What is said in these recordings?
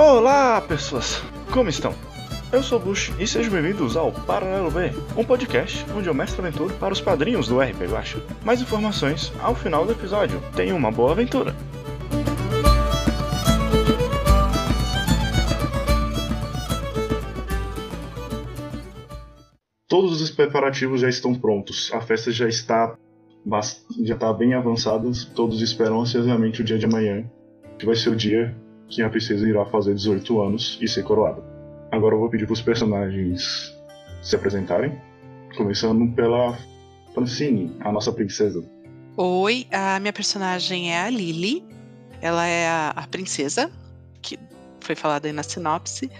Olá, pessoas! Como estão? Eu sou Bush e sejam bem-vindos ao Paralelo B, um podcast onde eu mestro aventura para os padrinhos do RP Guacha. Mais informações ao final do episódio. Tenha uma boa aventura! Todos os preparativos já estão prontos. A festa já está já está bem avançada. Todos esperam ansiosamente o dia de amanhã, que vai ser o dia que a princesa irá fazer 18 anos e ser coroada. Agora eu vou pedir para os personagens se apresentarem, começando pela Francine, a nossa princesa. Oi, a minha personagem é a Lily. Ela é a, a princesa, que foi falada aí na sinopse.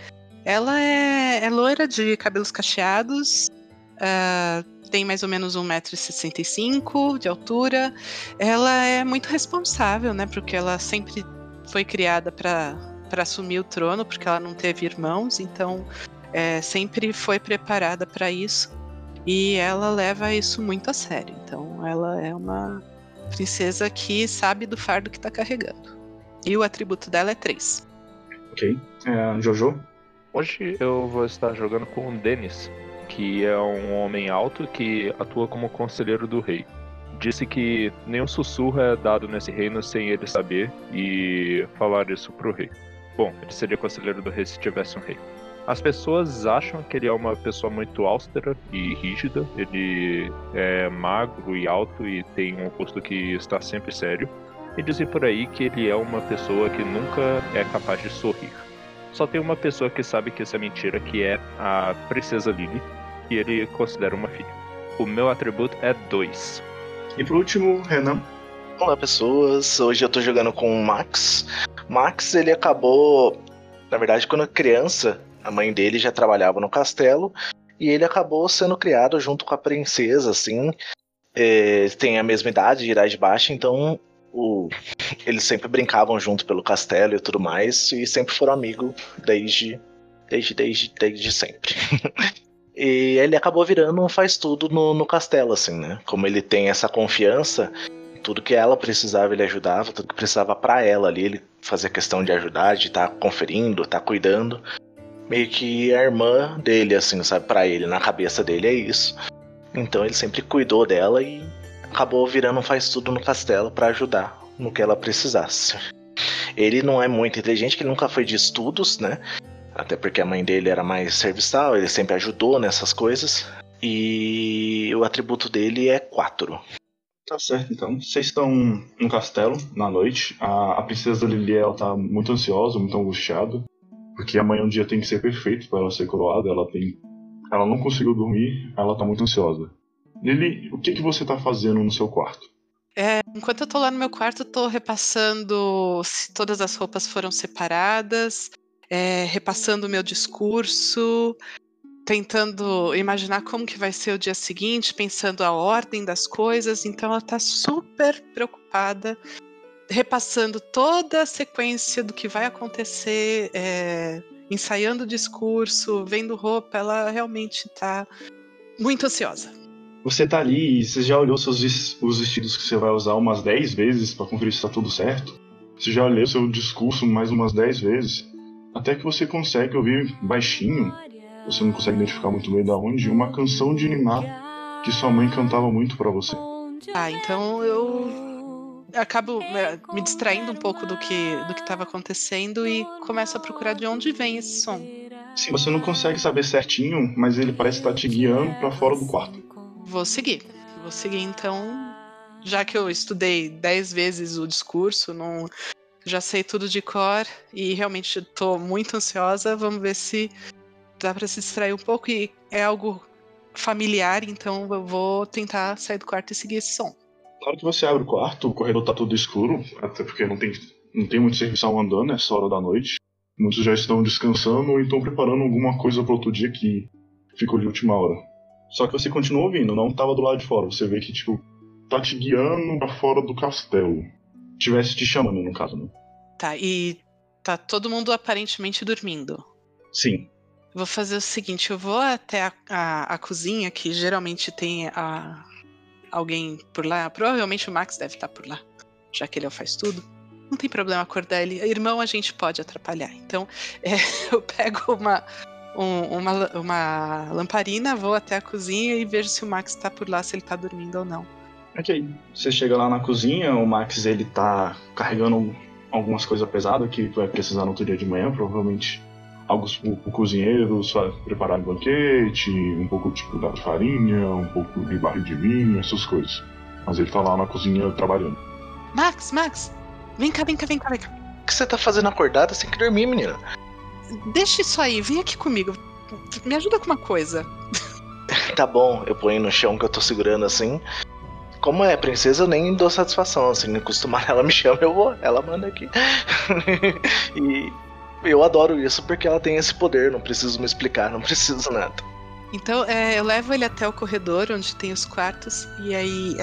Ela é, é loira de cabelos cacheados, Uh, tem mais ou menos 1,65m de altura. Ela é muito responsável, né? Porque ela sempre foi criada para assumir o trono, porque ela não teve irmãos, então é, sempre foi preparada para isso. E ela leva isso muito a sério. Então ela é uma princesa que sabe do fardo que está carregando. E o atributo dela é 3. Ok. É, Jojo? Hoje eu vou estar jogando com o Denis, que é um homem alto que atua como conselheiro do rei. Disse que nenhum sussurro é dado nesse reino sem ele saber e falar isso pro rei. Bom, ele seria conselheiro do rei se tivesse um rei. As pessoas acham que ele é uma pessoa muito austera e rígida. Ele é magro e alto e tem um rosto que está sempre sério. E dizem por aí que ele é uma pessoa que nunca é capaz de sorrir. Só tem uma pessoa que sabe que isso é mentira, que é a princesa Lily, que ele considera uma filha. O meu atributo é 2. E por último, Renan. Olá pessoas, hoje eu tô jogando com o Max. Max, ele acabou. Na verdade, quando criança, a mãe dele já trabalhava no castelo. E ele acabou sendo criado junto com a princesa, assim. É, tem a mesma idade, de idade baixa, então o, eles sempre brincavam junto pelo castelo e tudo mais. E sempre foram amigos desde, desde, desde, desde sempre. E ele acabou virando um faz tudo no, no castelo, assim, né? Como ele tem essa confiança, tudo que ela precisava ele ajudava, tudo que precisava para ela ali, ele fazia questão de ajudar, de estar tá conferindo, estar tá cuidando. Meio que a irmã dele, assim, sabe? Para ele, na cabeça dele é isso. Então ele sempre cuidou dela e acabou virando um faz tudo no castelo para ajudar no que ela precisasse. Ele não é muito inteligente, que nunca foi de estudos, né? Até porque a mãe dele era mais serviçal, ele sempre ajudou nessas coisas. E o atributo dele é 4. Tá certo, então. Vocês estão no castelo na noite. A, a princesa Lily ela tá muito ansiosa, muito angustiada. Porque amanhã um dia tem que ser perfeito para ela ser coroada. Ela tem. Ela não conseguiu dormir, ela tá muito ansiosa. Lily, o que, que você tá fazendo no seu quarto? É, enquanto eu tô lá no meu quarto, eu tô repassando se todas as roupas foram separadas, é, repassando o meu discurso, tentando imaginar como que vai ser o dia seguinte, pensando a ordem das coisas. Então ela está super preocupada, repassando toda a sequência do que vai acontecer, é, ensaiando o discurso, vendo roupa. Ela realmente está muito ansiosa. Você tá ali e você já olhou seus, os vestidos que você vai usar umas 10 vezes para conferir se tá tudo certo? Você já leu seu discurso mais umas 10 vezes? Até que você consegue ouvir baixinho, você não consegue identificar muito bem da onde, uma canção de animar que sua mãe cantava muito para você. Ah, então eu acabo né, me distraindo um pouco do que do que estava acontecendo e começo a procurar de onde vem esse som. Sim, você não consegue saber certinho, mas ele parece estar te guiando para fora do quarto. Vou seguir. Vou seguir então, já que eu estudei dez vezes o discurso, não já sei tudo de cor e realmente estou muito ansiosa. Vamos ver se dá para se distrair um pouco e é algo familiar, então eu vou tentar sair do quarto e seguir esse som. Na hora que você abre o quarto, o corredor tá todo escuro, até porque não tem, não tem muito serviço andando nessa hora da noite. Muitos já estão descansando ou estão preparando alguma coisa para outro dia que ficou de última hora. Só que você continua ouvindo, não tava do lado de fora. Você vê que, tipo, tá te guiando pra fora do castelo tivesse te chamando, no caso, né? Tá, e tá todo mundo aparentemente dormindo. Sim. Vou fazer o seguinte, eu vou até a, a, a cozinha, que geralmente tem a, alguém por lá. Provavelmente o Max deve estar por lá, já que ele é faz tudo. não tem problema acordar ele. Irmão, a gente pode atrapalhar. Então, é, eu pego uma, um, uma, uma lamparina, vou até a cozinha e vejo se o Max tá por lá, se ele tá dormindo ou não. Ok. Você chega lá na cozinha, o Max ele tá carregando algumas coisas pesadas que vai precisar no outro dia de manhã, provavelmente algo o, cozinheiro só preparar um banquete, um pouco tipo da farinha, um pouco de barril de vinho, essas coisas. Mas ele tá lá na cozinha trabalhando. Max, Max, vem cá, vem cá, vem cá, vem cá. O que você tá fazendo acordada sem que dormir, menina? Deixa isso aí, vem aqui comigo. Me ajuda com uma coisa. tá bom, eu ponho no chão que eu tô segurando assim. Como é princesa, eu nem dou satisfação, assim, acostumar ela me chama, eu vou, ela manda aqui. e eu adoro isso porque ela tem esse poder, não preciso me explicar, não preciso nada. Então, é, eu levo ele até o corredor onde tem os quartos e aí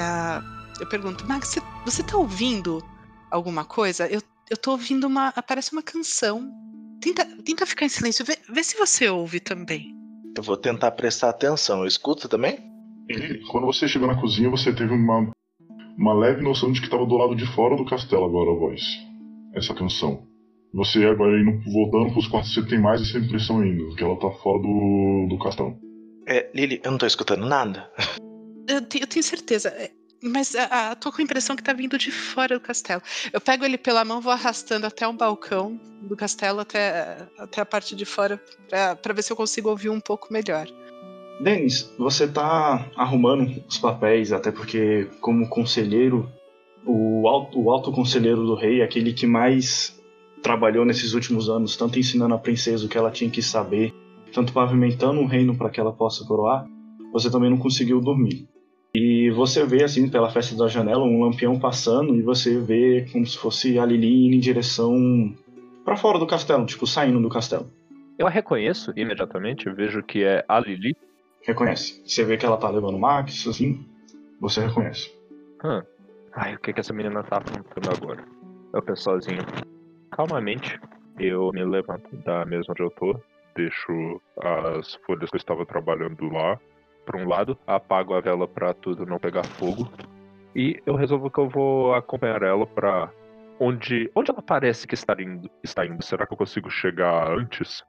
eu pergunto, Max, você, você tá ouvindo alguma coisa? Eu, eu tô ouvindo uma. Aparece uma canção. Tenta, tenta ficar em silêncio, vê, vê se você ouve também. Eu vou tentar prestar atenção. Eu escuto também? Quando você chegou na cozinha, você teve uma, uma leve noção de que estava do lado de fora do castelo agora a voz. Essa canção. Você agora indo, voltando pros quartos, você tem mais essa impressão ainda, que ela tá fora do, do castelo. É, Lily, eu não tô escutando nada. Eu, eu tenho certeza. É, mas a, a, tô com a impressão que tá vindo de fora do castelo. Eu pego ele pela mão, vou arrastando até um balcão do castelo, até, até a parte de fora, para ver se eu consigo ouvir um pouco melhor. Denis, você tá arrumando os papéis, até porque, como conselheiro, o alto, o alto conselheiro do rei, aquele que mais trabalhou nesses últimos anos, tanto ensinando a princesa o que ela tinha que saber, tanto pavimentando um reino para que ela possa coroar, você também não conseguiu dormir. E você vê, assim, pela festa da janela, um lampião passando e você vê como se fosse a Lili indo em direção para fora do castelo, tipo, saindo do castelo. Eu a reconheço imediatamente, vejo que é a Lili. Reconhece. Você vê que ela tá levando Max, assim, você reconhece. Hum. Ai, o que que essa menina tá apontando agora? Eu penso sozinho. Calmamente, eu me levanto da mesa onde eu tô, deixo as folhas que eu estava trabalhando lá para um lado, apago a vela para tudo não pegar fogo e eu resolvo que eu vou acompanhar ela para onde onde ela parece que está indo. Está indo. Será que eu consigo chegar antes?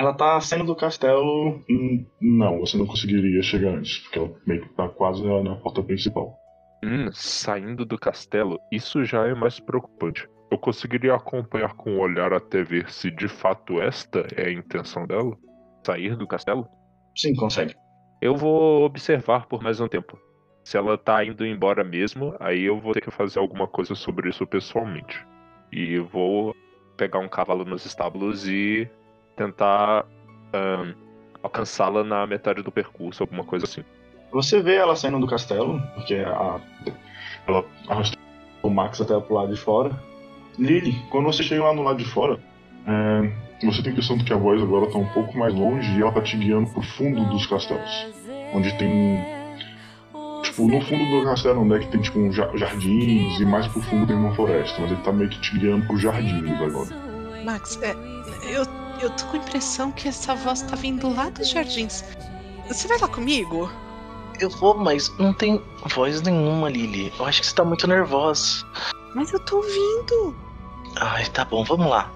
Ela tá saindo do castelo. Hum, não, você não conseguiria chegar antes, porque ela meio que tá quase na porta principal. Hum, saindo do castelo, isso já é mais preocupante. Eu conseguiria acompanhar com o olhar até ver se de fato esta é a intenção dela? Sair do castelo? Sim, consegue. Eu vou observar por mais um tempo. Se ela tá indo embora mesmo, aí eu vou ter que fazer alguma coisa sobre isso pessoalmente. E vou pegar um cavalo nos estábulos e tentar um, alcançá-la na metade do percurso, alguma coisa assim. Você vê ela saindo do castelo, porque a, ela arrastou o Max até pro lado de fora. Lily, quando você chega lá no lado de fora, é, você tem a impressão de que a voz agora está um pouco mais longe e ela está te guiando pro fundo dos castelos. Onde tem. Tipo, no fundo do castelo onde é que tem tipo um jardins e mais pro fundo tem uma floresta, mas ele tá meio que te guiando pros jardins agora. Max, é, eu, eu tô com a impressão que essa voz tá vindo lá dos jardins. Você vai lá comigo? Eu vou, mas não tem voz nenhuma, Lily. Eu acho que você tá muito nervosa. Mas eu tô ouvindo. Ai, tá bom, vamos lá.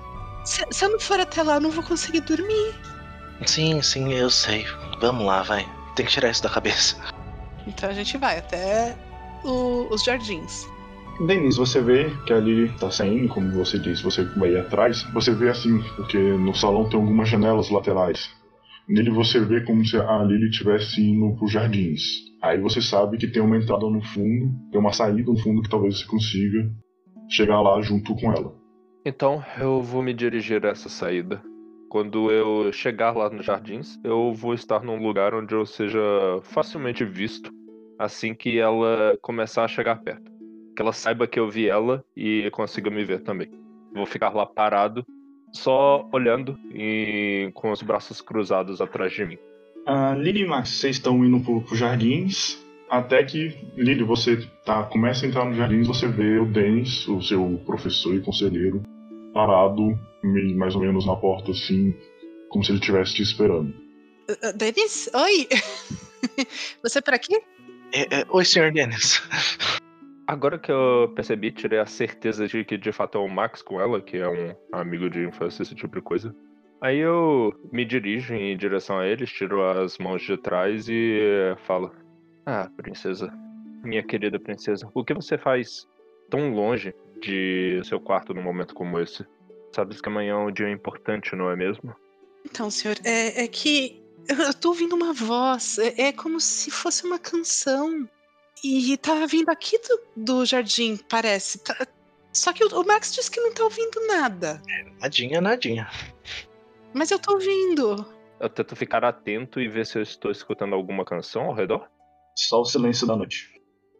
Se, se eu não for até lá, eu não vou conseguir dormir. Sim, sim, eu sei. Vamos lá, vai. Tem que tirar isso da cabeça. Então a gente vai até o, os jardins. Denise, você vê que a Lily tá saindo, como você disse, você vai atrás. Você vê assim, porque no salão tem algumas janelas laterais. Nele você vê como se a Lily estivesse indo pros jardins. Aí você sabe que tem uma entrada no fundo, tem uma saída no fundo que talvez você consiga chegar lá junto com ela. Então eu vou me dirigir a essa saída. Quando eu chegar lá nos jardins, eu vou estar num lugar onde eu seja facilmente visto assim que ela começar a chegar perto. Que ela saiba que eu vi ela e consiga me ver também. Vou ficar lá parado, só olhando e com os braços cruzados atrás de mim. Uh, Lily e Max, vocês estão indo pro, pro jardins. Até que, Lily, você tá, começa a entrar nos jardins, você vê o Dennis, o seu professor e conselheiro, parado, mais ou menos na porta, assim, como se ele estivesse te esperando. Uh, Denis? Oi! Você é por aqui? É, é, oi, senhor Dennis. Agora que eu percebi, tirei a certeza de que de fato é o Max com ela, que é um amigo de infância, esse tipo de coisa. Aí eu me dirijo em direção a eles, tiro as mãos de trás e falo: Ah, princesa, minha querida princesa, o que você faz tão longe de seu quarto num momento como esse? Sabes que amanhã é um dia importante, não é mesmo? Então, senhor, é, é que eu tô ouvindo uma voz. É, é como se fosse uma canção. E tá vindo aqui do, do jardim, parece. Tá, só que o, o, Max disse que não tá ouvindo nada. É, nadinha, nadinha. Mas eu tô ouvindo. Eu tento ficar atento e ver se eu estou escutando alguma canção ao redor. Só o silêncio da noite.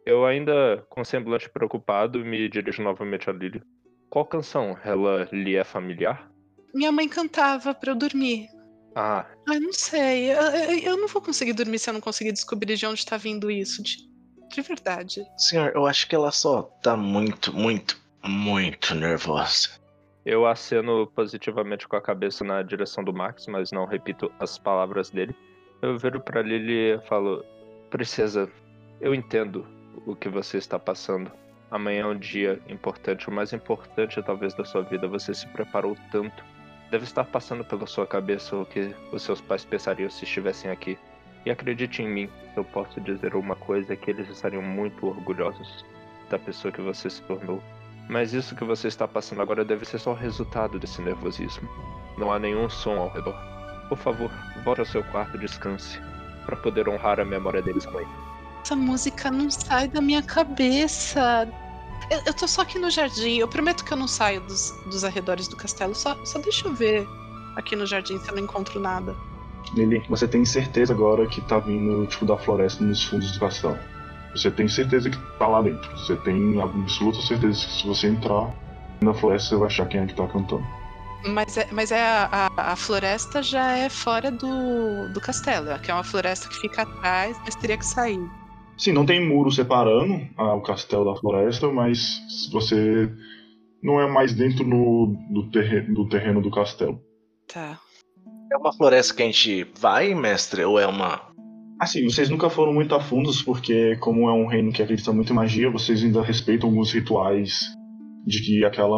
Eu ainda, com semblante preocupado, me dirijo novamente a Lily. Qual canção? Ela lhe é familiar? Minha mãe cantava para eu dormir. Ah. Eu não sei. Eu, eu, não vou conseguir dormir se eu não conseguir descobrir de onde tá vindo isso. De, de verdade. Senhor, eu acho que ela só tá muito, muito, muito nervosa. Eu aceno positivamente com a cabeça na direção do Max, mas não repito as palavras dele. Eu viro para Lily e falo: Princesa, eu entendo o que você está passando. Amanhã é um dia importante, o mais importante talvez da sua vida. Você se preparou tanto. Deve estar passando pela sua cabeça o que os seus pais pensariam se estivessem aqui. E acredite em mim, eu posso dizer uma coisa que eles estariam muito orgulhosos da pessoa que você se tornou. Mas isso que você está passando agora deve ser só o resultado desse nervosismo. Não há nenhum som ao redor. Por favor, volte ao seu quarto e descanse, para poder honrar a memória deles com ele. Essa música não sai da minha cabeça. Eu, eu tô só aqui no jardim. Eu prometo que eu não saio dos, dos arredores do castelo. Só, só deixa eu ver aqui no jardim se eu não encontro nada. Você tem certeza agora que tá vindo tipo da floresta nos fundos do castelo? Você tem certeza que tá lá dentro? Você tem absoluta certeza que se você entrar na floresta você vai achar quem é que tá cantando? Mas é, mas é a, a, a, floresta já é fora do, do castelo, que é uma floresta que fica atrás, mas teria que sair. Sim, não tem muro separando ah, o castelo da floresta, mas você não é mais dentro no, do, terreno, do terreno do castelo. Tá. É uma floresta que a gente vai, mestre, ou é uma. Assim, vocês nunca foram muito a fundos, porque, como é um reino que acredita muito em magia, vocês ainda respeitam alguns rituais de que aquela,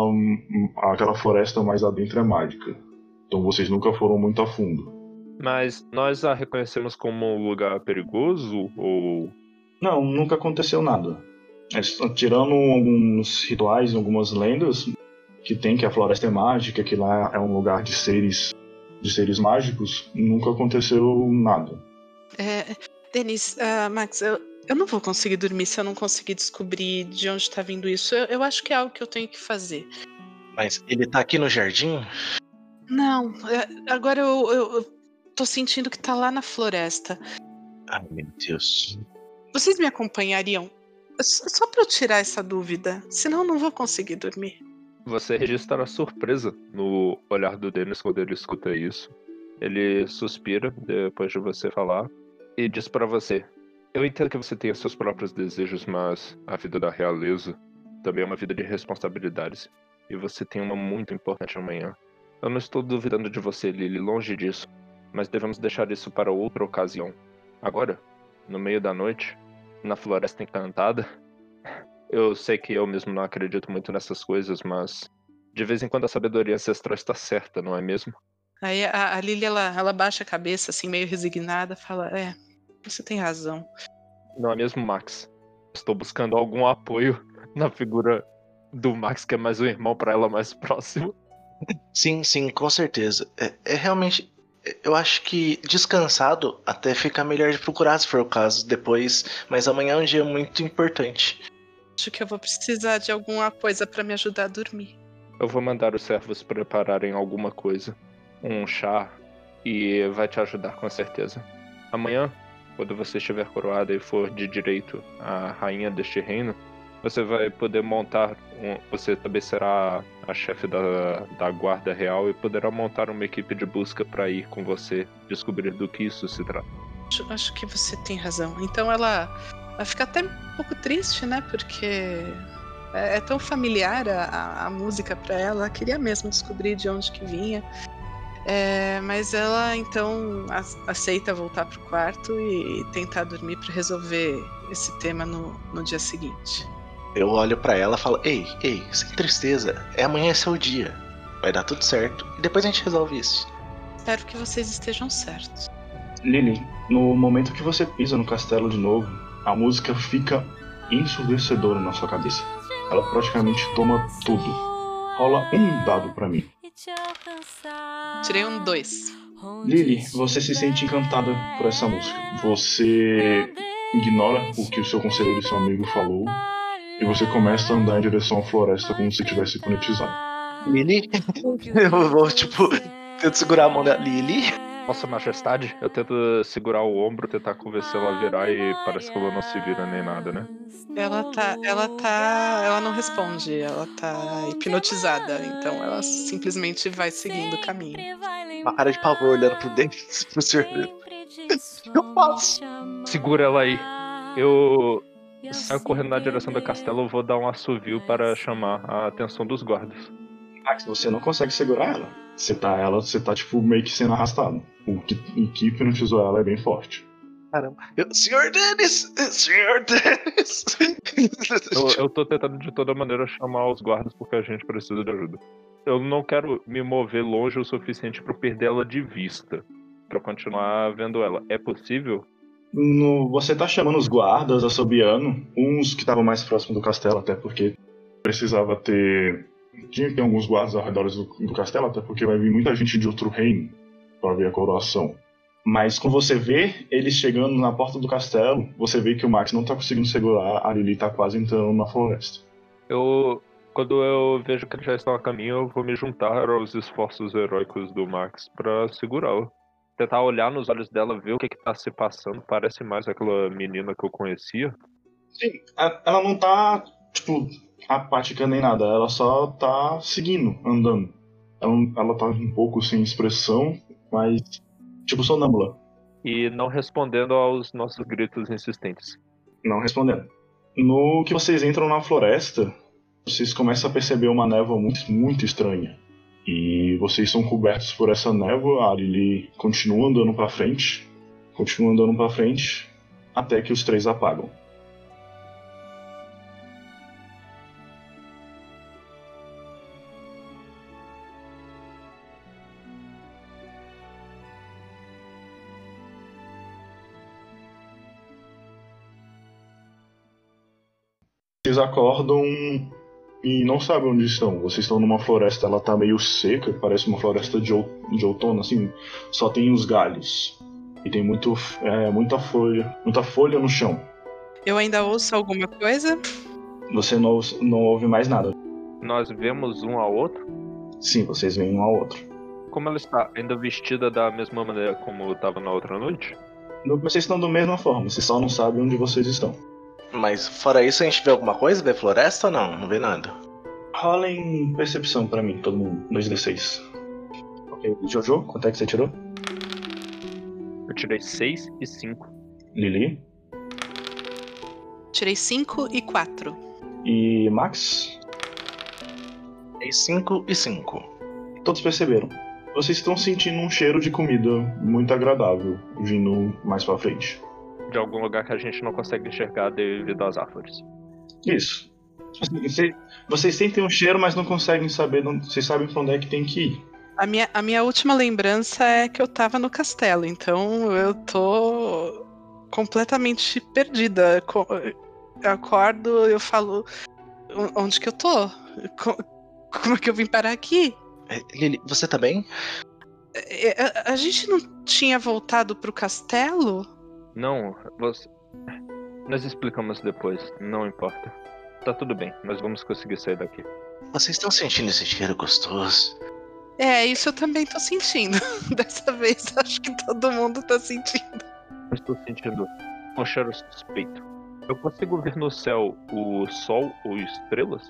aquela floresta mais adentro é mágica. Então vocês nunca foram muito a fundo. Mas nós a reconhecemos como um lugar perigoso ou. Não, nunca aconteceu nada. É, tirando alguns rituais, algumas lendas que tem que a floresta é mágica, que lá é um lugar de seres de seres mágicos, nunca aconteceu nada. É, Denis, uh, Max, eu, eu não vou conseguir dormir se eu não conseguir descobrir de onde está vindo isso. Eu, eu, acho que é algo que eu tenho que fazer. Mas ele tá aqui no jardim? Não, é, agora eu, eu, eu tô sentindo que tá lá na floresta. Ai, meu Deus. Vocês me acompanhariam? Só para eu tirar essa dúvida, senão eu não vou conseguir dormir. Você registra a surpresa no olhar do Dennis quando ele escuta isso. Ele suspira depois de você falar e diz para você: Eu entendo que você tenha seus próprios desejos, mas a vida da realeza também é uma vida de responsabilidades. E você tem uma muito importante amanhã. Eu não estou duvidando de você, Lily, longe disso. Mas devemos deixar isso para outra ocasião. Agora, no meio da noite, na floresta encantada, eu sei que eu mesmo não acredito muito nessas coisas, mas de vez em quando a sabedoria ancestral está certa, não é mesmo? Aí a, a Lily, ela, ela baixa a cabeça, assim, meio resignada, fala: É, você tem razão. Não é mesmo, Max? Estou buscando algum apoio na figura do Max, que é mais um irmão para ela mais próximo. Sim, sim, com certeza. É, é, realmente. Eu acho que descansado até fica melhor de procurar se for o caso depois, mas amanhã é um dia muito importante. Acho que eu vou precisar de alguma coisa para me ajudar a dormir. Eu vou mandar os servos prepararem alguma coisa. Um chá. E vai te ajudar com certeza. Amanhã, quando você estiver coroada e for de direito a rainha deste reino, você vai poder montar. Um, você também será a chefe da, da guarda real e poderá montar uma equipe de busca para ir com você descobrir do que isso se trata. Acho, acho que você tem razão. Então ela ela fica até um pouco triste, né? Porque é, é tão familiar a, a música para ela. Ela queria mesmo descobrir de onde que vinha. É, mas ela então aceita voltar pro quarto e tentar dormir para resolver esse tema no, no dia seguinte. Eu olho para ela e falo: Ei, ei, sem tristeza, é amanhã é seu dia. Vai dar tudo certo e depois a gente resolve isso. Espero que vocês estejam certos. Lily, no momento que você pisa no castelo de novo, a música fica ensurdecedora na sua cabeça. Ela praticamente toma tudo. Rola um dado para mim. Tirei um dois. Lily, você se sente encantada por essa música. Você ignora o que o seu conselheiro e seu amigo falou e você começa a andar em direção à floresta como se tivesse conectizado. Lily? Eu vou, tipo, tento segurar a mão da Lily. Vossa Majestade, eu tento segurar o ombro, tentar convencer ela a virar e parece que ela não se vira nem nada, né? Ela tá. Ela tá. Ela não responde, ela tá hipnotizada, então ela simplesmente vai seguindo o caminho. Uma cara de pavor olhando pro Denis, pro senhor. Eu faço. Segura ela aí. Eu saio correndo na direção do castelo, eu vou dar um assovio para chamar a atenção dos guardas. Max, você não consegue segurar ela. Você tá ela, você tá tipo meio que sendo arrastado. O que, o que hipnotizou ela é bem forte. Caramba. Eu, senhor Denis! Senhor Denis! Eu, eu tô tentando de toda maneira chamar os guardas porque a gente precisa de ajuda. Eu não quero me mover longe o suficiente para perder ela de vista. Pra continuar vendo ela. É possível? No, você tá chamando os guardas, assobiando, uns que estavam mais próximos do castelo, até porque precisava ter. Tinha que ter alguns guardas ao redor do, do castelo, até porque vai vir muita gente de outro reino para ver a coroação. Mas quando você vê eles chegando na porta do castelo, você vê que o Max não tá conseguindo segurar, a Lily tá quase entrando na floresta. Eu. Quando eu vejo que eles já estão a caminho, eu vou me juntar aos esforços heróicos do Max para segurá-la. Tentar olhar nos olhos dela, ver o que, que tá se passando. Parece mais aquela menina que eu conhecia. Sim, ela não tá, tipo, apática nem nada, ela só tá seguindo, andando. Ela, ela tá um pouco sem expressão, mas, tipo, sonâmbula, E não respondendo aos nossos gritos insistentes. não respondendo. No que vocês entram na floresta, vocês começam a perceber uma névoa muito, muito estranha. E vocês são cobertos por essa névoa, a Lily continua andando pra frente, continua andando pra frente, até que os três apagam. Acordam e não sabem onde estão. Vocês estão numa floresta, ela tá meio seca, parece uma floresta de, ou- de outono, assim, só tem os galhos. E tem muito, é, muita folha, muita folha no chão. Eu ainda ouço alguma coisa? Você não, ouve- não ouve mais nada. Nós vemos um ao outro. Sim, vocês veem um ao outro. Como ela está ainda vestida da mesma maneira como estava na outra noite? No- Vocês estão da mesma forma, vocês só não sabem onde vocês estão. Mas fora isso, a gente vê alguma coisa? Vê floresta ou não? Não vê nada. Rolem percepção pra mim, todo mundo. 2d6. Ok, Jojo, quanto é que você tirou? Eu tirei 6 e 5. Lili? Tirei 5 e 4. E Max? E 5 e 5. Todos perceberam. Vocês estão sentindo um cheiro de comida muito agradável vindo mais pra frente. De algum lugar que a gente não consegue enxergar devido às árvores. Isso. Vocês, vocês sentem um cheiro, mas não conseguem saber. Não, vocês sabem pra onde é que tem que ir. A minha, a minha última lembrança é que eu tava no castelo, então eu tô completamente perdida. Eu acordo, eu falo. "O- Onde que eu tô? Co- Como é que eu vim parar aqui? É, Lili, você tá bem? É, A, a gente não tinha voltado pro castelo? Não, você. Nós explicamos depois, não importa. Tá tudo bem, nós vamos conseguir sair daqui. Vocês estão sentindo esse cheiro gostoso? É, isso eu também tô sentindo. Dessa vez acho que todo mundo tá sentindo. Eu estou sentindo um cheiro suspeito. Eu consigo ver no céu o sol ou estrelas?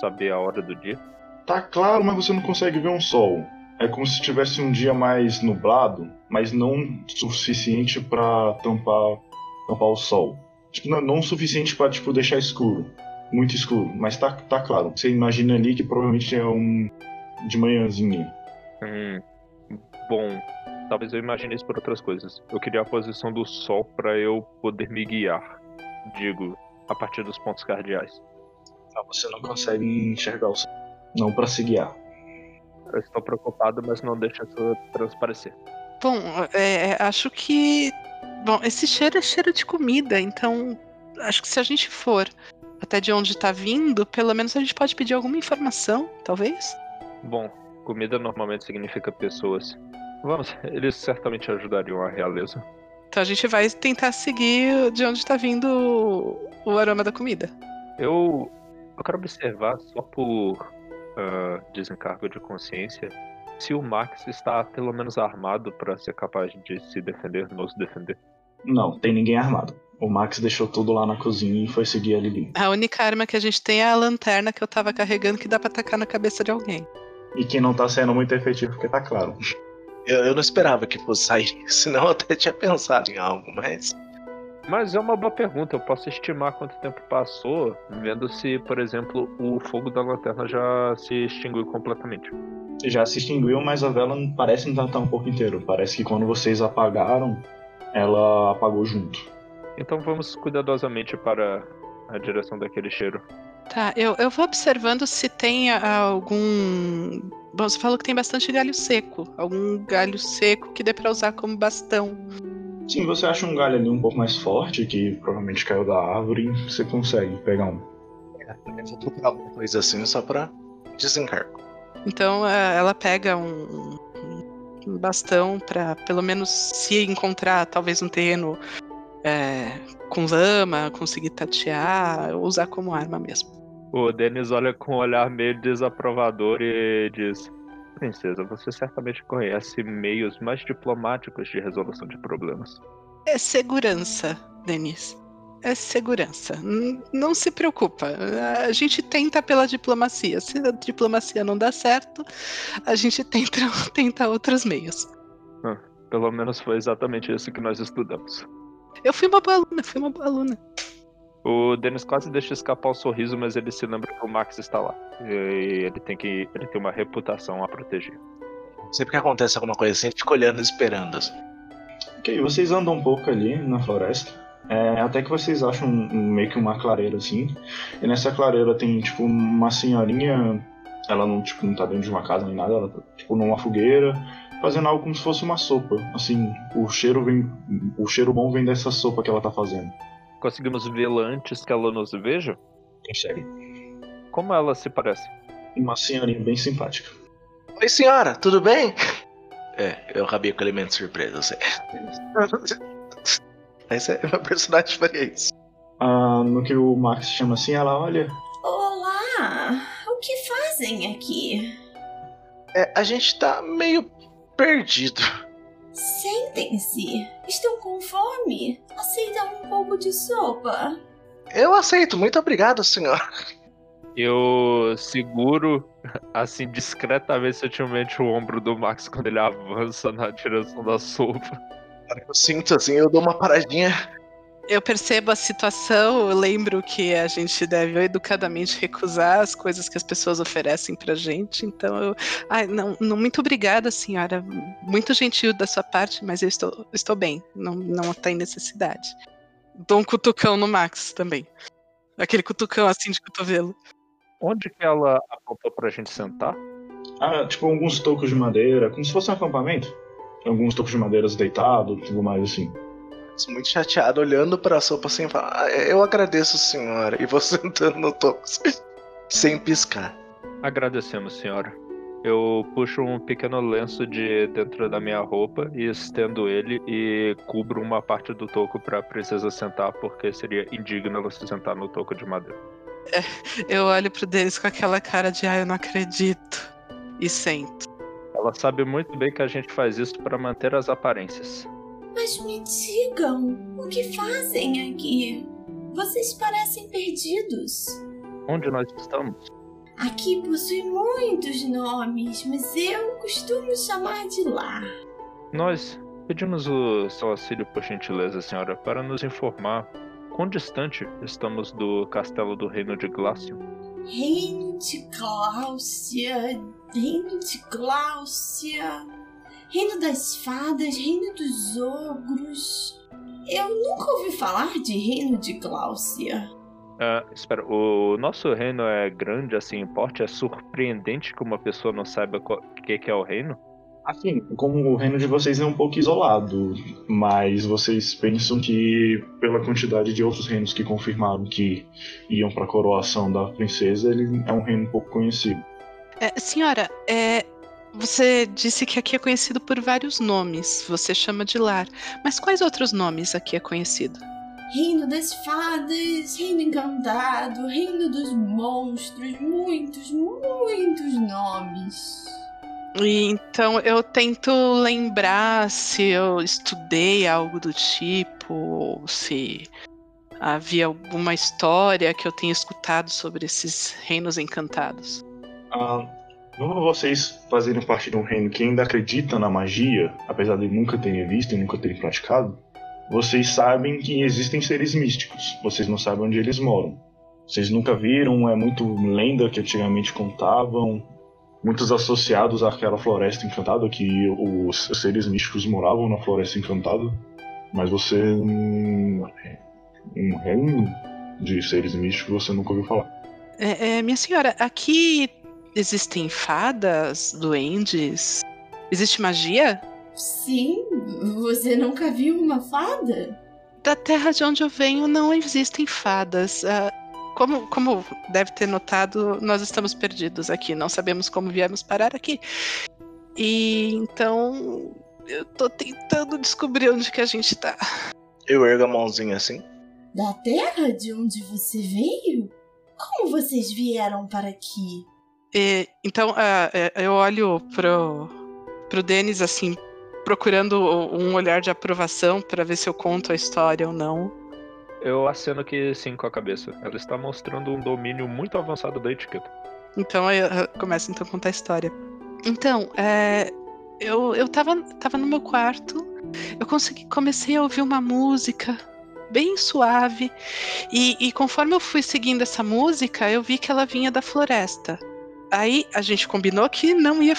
Saber a hora do dia? Tá claro, mas você não consegue ver um sol. É como se tivesse um dia mais nublado, mas não suficiente pra tampar, tampar o sol. Tipo, não, não o suficiente pra tipo deixar escuro, muito escuro, mas tá, tá claro. Você imagina ali que provavelmente é um de manhãzinha. Hum. Bom, talvez eu imagine isso por outras coisas. Eu queria a posição do sol para eu poder me guiar. Digo, a partir dos pontos cardeais. Mas você não consegue enxergar o som. Não para se guiar. Eu estou preocupado, mas não deixa isso transparecer. Bom, é, acho que. Bom, esse cheiro é cheiro de comida, então acho que se a gente for até de onde tá vindo, pelo menos a gente pode pedir alguma informação, talvez? Bom, comida normalmente significa pessoas. Vamos, eles certamente ajudariam a realeza. Então a gente vai tentar seguir de onde tá vindo o aroma da comida. Eu, eu quero observar só por uh, desencargo de consciência se o Max está pelo menos armado para ser capaz de se defender, nos defender. Não, tem ninguém armado. O Max deixou tudo lá na cozinha e foi seguir a Lili. A única arma que a gente tem é a lanterna que eu tava carregando que dá pra atacar na cabeça de alguém. E que não tá sendo muito efetivo, porque tá claro. Eu, eu não esperava que fosse sair, senão eu até tinha pensado em algo, mas. Mas é uma boa pergunta. Eu posso estimar quanto tempo passou, vendo se, por exemplo, o fogo da lanterna já se extinguiu completamente. Já se extinguiu, mas a vela parece não estar um pouco inteiro. Parece que quando vocês apagaram, ela apagou junto. Então vamos cuidadosamente para a direção daquele cheiro. Tá, eu, eu vou observando se tem algum. Bom, você falou que tem bastante galho seco. Algum galho seco que dê pra usar como bastão. Sim, você acha um galho ali um pouco mais forte, que provavelmente caiu da árvore, você consegue pegar um. É, eu vou procurar alguma coisa assim só pra desencargo. Então é, ela pega um, um bastão para pelo menos se encontrar talvez um terreno é, com lama, conseguir tatear, usar como arma mesmo. O Denis olha com um olhar meio desaprovador e diz: princesa, você certamente conhece meios mais diplomáticos de resolução de problemas. É segurança, Denis. É segurança. Não se preocupa. A gente tenta pela diplomacia. Se a diplomacia não dá certo, a gente tenta, tenta outros meios. Ah, pelo menos foi exatamente isso que nós estudamos. Eu fui uma boa aluna, fui uma boa aluna. O Dennis quase deixa escapar o sorriso, mas ele se lembra que o Max está lá. E ele tem que. ele tem uma reputação a proteger. Sempre que acontece alguma coisa assim, a gente fica olhando esperando. Assim. Ok, vocês andam um pouco ali na floresta. É, até que vocês acham meio que uma clareira assim. E nessa clareira tem tipo uma senhorinha. Ela não, tipo, não tá dentro de uma casa nem nada, ela tá tipo numa fogueira, fazendo algo como se fosse uma sopa. Assim, o cheiro vem. O cheiro bom vem dessa sopa que ela tá fazendo. Conseguimos vê-la antes que ela nos veja? Consegue. Como ela se parece? Uma senhorinha bem simpática. Oi, senhora, tudo bem? É, eu acabei com elemento surpresa, eu sei. Esse é meu personagem faria isso. Ah, no que o Max chama assim, ela olha. Olá! O que fazem aqui? É, a gente tá meio perdido. Sentem-se. Estão com fome? Aceitam um pouco de sopa? Eu aceito, muito obrigado, senhor. Eu seguro, assim, discretamente, sutilmente o ombro do Max quando ele avança na direção da sopa. Eu sinto assim, eu dou uma paradinha. Eu percebo a situação, eu lembro que a gente deve educadamente recusar as coisas que as pessoas oferecem pra gente. Então eu. Ai, não, não muito obrigada, senhora. Muito gentil da sua parte, mas eu estou, estou bem. Não, não tem necessidade. Dou um cutucão no Max também. Aquele cutucão assim de cotovelo. Onde que ela apontou pra gente sentar? Ah, tipo alguns tocos de madeira, como se fosse um acampamento. Alguns tocos de madeira deitados, tudo mais assim muito chateado, olhando pra sopa assim e falar, ah, eu agradeço, senhora. E vou sentando no toco sem piscar. Agradecemos, senhora. Eu puxo um pequeno lenço de dentro da minha roupa e estendo ele e cubro uma parte do toco pra princesa sentar, porque seria indigno ela se sentar no toco de madeira. É, eu olho pro deles com aquela cara de ah, eu não acredito. E sento. Ela sabe muito bem que a gente faz isso para manter as aparências. Mas me digam, o que fazem aqui? Vocês parecem perdidos. Onde nós estamos? Aqui possui muitos nomes, mas eu costumo chamar de lá. Nós pedimos o seu auxílio, por gentileza, senhora, para nos informar quão distante estamos do castelo do Reino de Glácio. Reino de Glácia, Reino de Glácia. Reino das Fadas, Reino dos Ogros. Eu nunca ouvi falar de Reino de Gláucia. Ah, espera, o nosso reino é grande assim em porte? É surpreendente que uma pessoa não saiba o que, que é o reino? Assim, como o reino de vocês é um pouco isolado, mas vocês pensam que, pela quantidade de outros reinos que confirmaram que iam para a coroação da princesa, ele é um reino pouco conhecido. É, senhora, é, você disse que aqui é conhecido por vários nomes. Você chama de lar. Mas quais outros nomes aqui é conhecido? Reino das fadas, reino encantado, reino dos monstros, muitos, muitos nomes. E então eu tento lembrar se eu estudei algo do tipo, ou se havia alguma história que eu tenha escutado sobre esses reinos encantados. Ah, vocês fazerem parte de um reino que ainda acredita na magia, apesar de nunca terem visto e nunca terem praticado, vocês sabem que existem seres místicos. Vocês não sabem onde eles moram. Vocês nunca viram, é muito lenda que antigamente contavam, muitos associados àquela floresta encantada, que os seres místicos moravam na floresta encantada. Mas você. Um, um reino de seres místicos você nunca ouviu falar. É, é, minha senhora, aqui existem fadas, duendes? Existe magia? Sim, você nunca viu uma fada? Da terra de onde eu venho não existem fadas. Ah, como, como deve ter notado, nós estamos perdidos aqui. Não sabemos como viemos parar aqui. E então eu tô tentando descobrir onde que a gente tá. Eu ergo a mãozinha assim. Da terra de onde você veio? Como vocês vieram para aqui? E, então é, eu olho pro, pro Denis assim, procurando um olhar de aprovação para ver se eu conto a história ou não. Eu aceno que sim com a cabeça. Ela está mostrando um domínio muito avançado da etiqueta. Então eu começo então a contar a história. Então, é, eu, eu tava, tava no meu quarto, eu consegui, comecei a ouvir uma música bem suave, e, e conforme eu fui seguindo essa música, eu vi que ela vinha da floresta. Aí a gente combinou que não ia,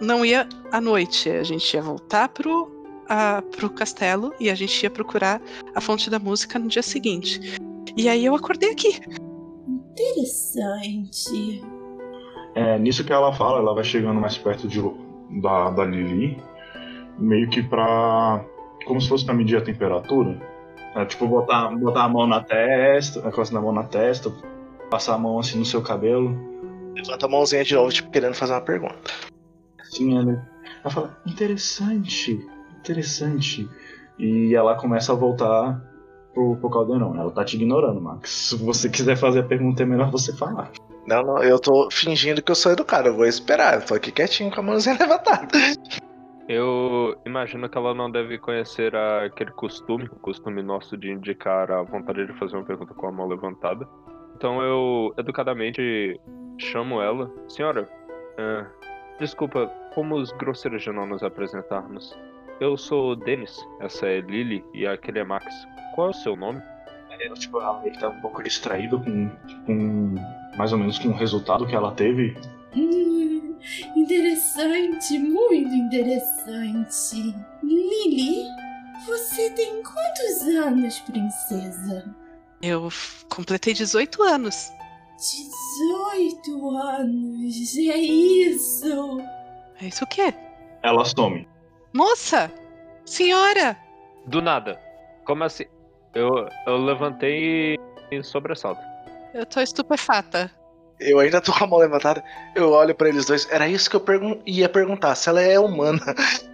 não ia à noite, a gente ia voltar pro, a, pro castelo e a gente ia procurar a fonte da música no dia seguinte. E aí eu acordei aqui. Interessante. É, nisso que ela fala, ela vai chegando mais perto de, da, da Lili, meio que pra. como se fosse pra medir a temperatura. É, tipo, botar, botar a mão na testa, a mão na testa, passar a mão assim no seu cabelo. Levanta a mãozinha de novo, tipo, querendo fazer uma pergunta. Sim, ela, ela fala, interessante, interessante. E ela começa a voltar pro, pro caldeirão. Ela tá te ignorando, Max. Se você quiser fazer a pergunta, é melhor você falar. Não, não, eu tô fingindo que eu sou educado, eu vou esperar. Eu tô aqui quietinho com a mãozinha levantada. Eu imagino que ela não deve conhecer aquele costume, o costume nosso de indicar a vontade de fazer uma pergunta com a mão levantada. Então eu, educadamente, chamo ela. Senhora, uh, desculpa, fomos grosseiros de não nos apresentarmos. Eu sou o Denis, essa é Lily e aquele é Max. Qual é o seu nome? É, tipo, ela meio que tá um pouco distraída com, com mais ou menos com o resultado que ela teve. Hum, interessante, muito interessante. Lily, você tem quantos anos, princesa? Eu completei 18 anos. 18 anos, é isso? É isso o quê? Ela some. Moça! Senhora! Do nada. Como assim? Eu, eu levantei em sobressalto. Eu tô estupefata. Eu ainda tô com a mão levantada. Eu olho pra eles dois. Era isso que eu pergun ia perguntar, se ela é humana.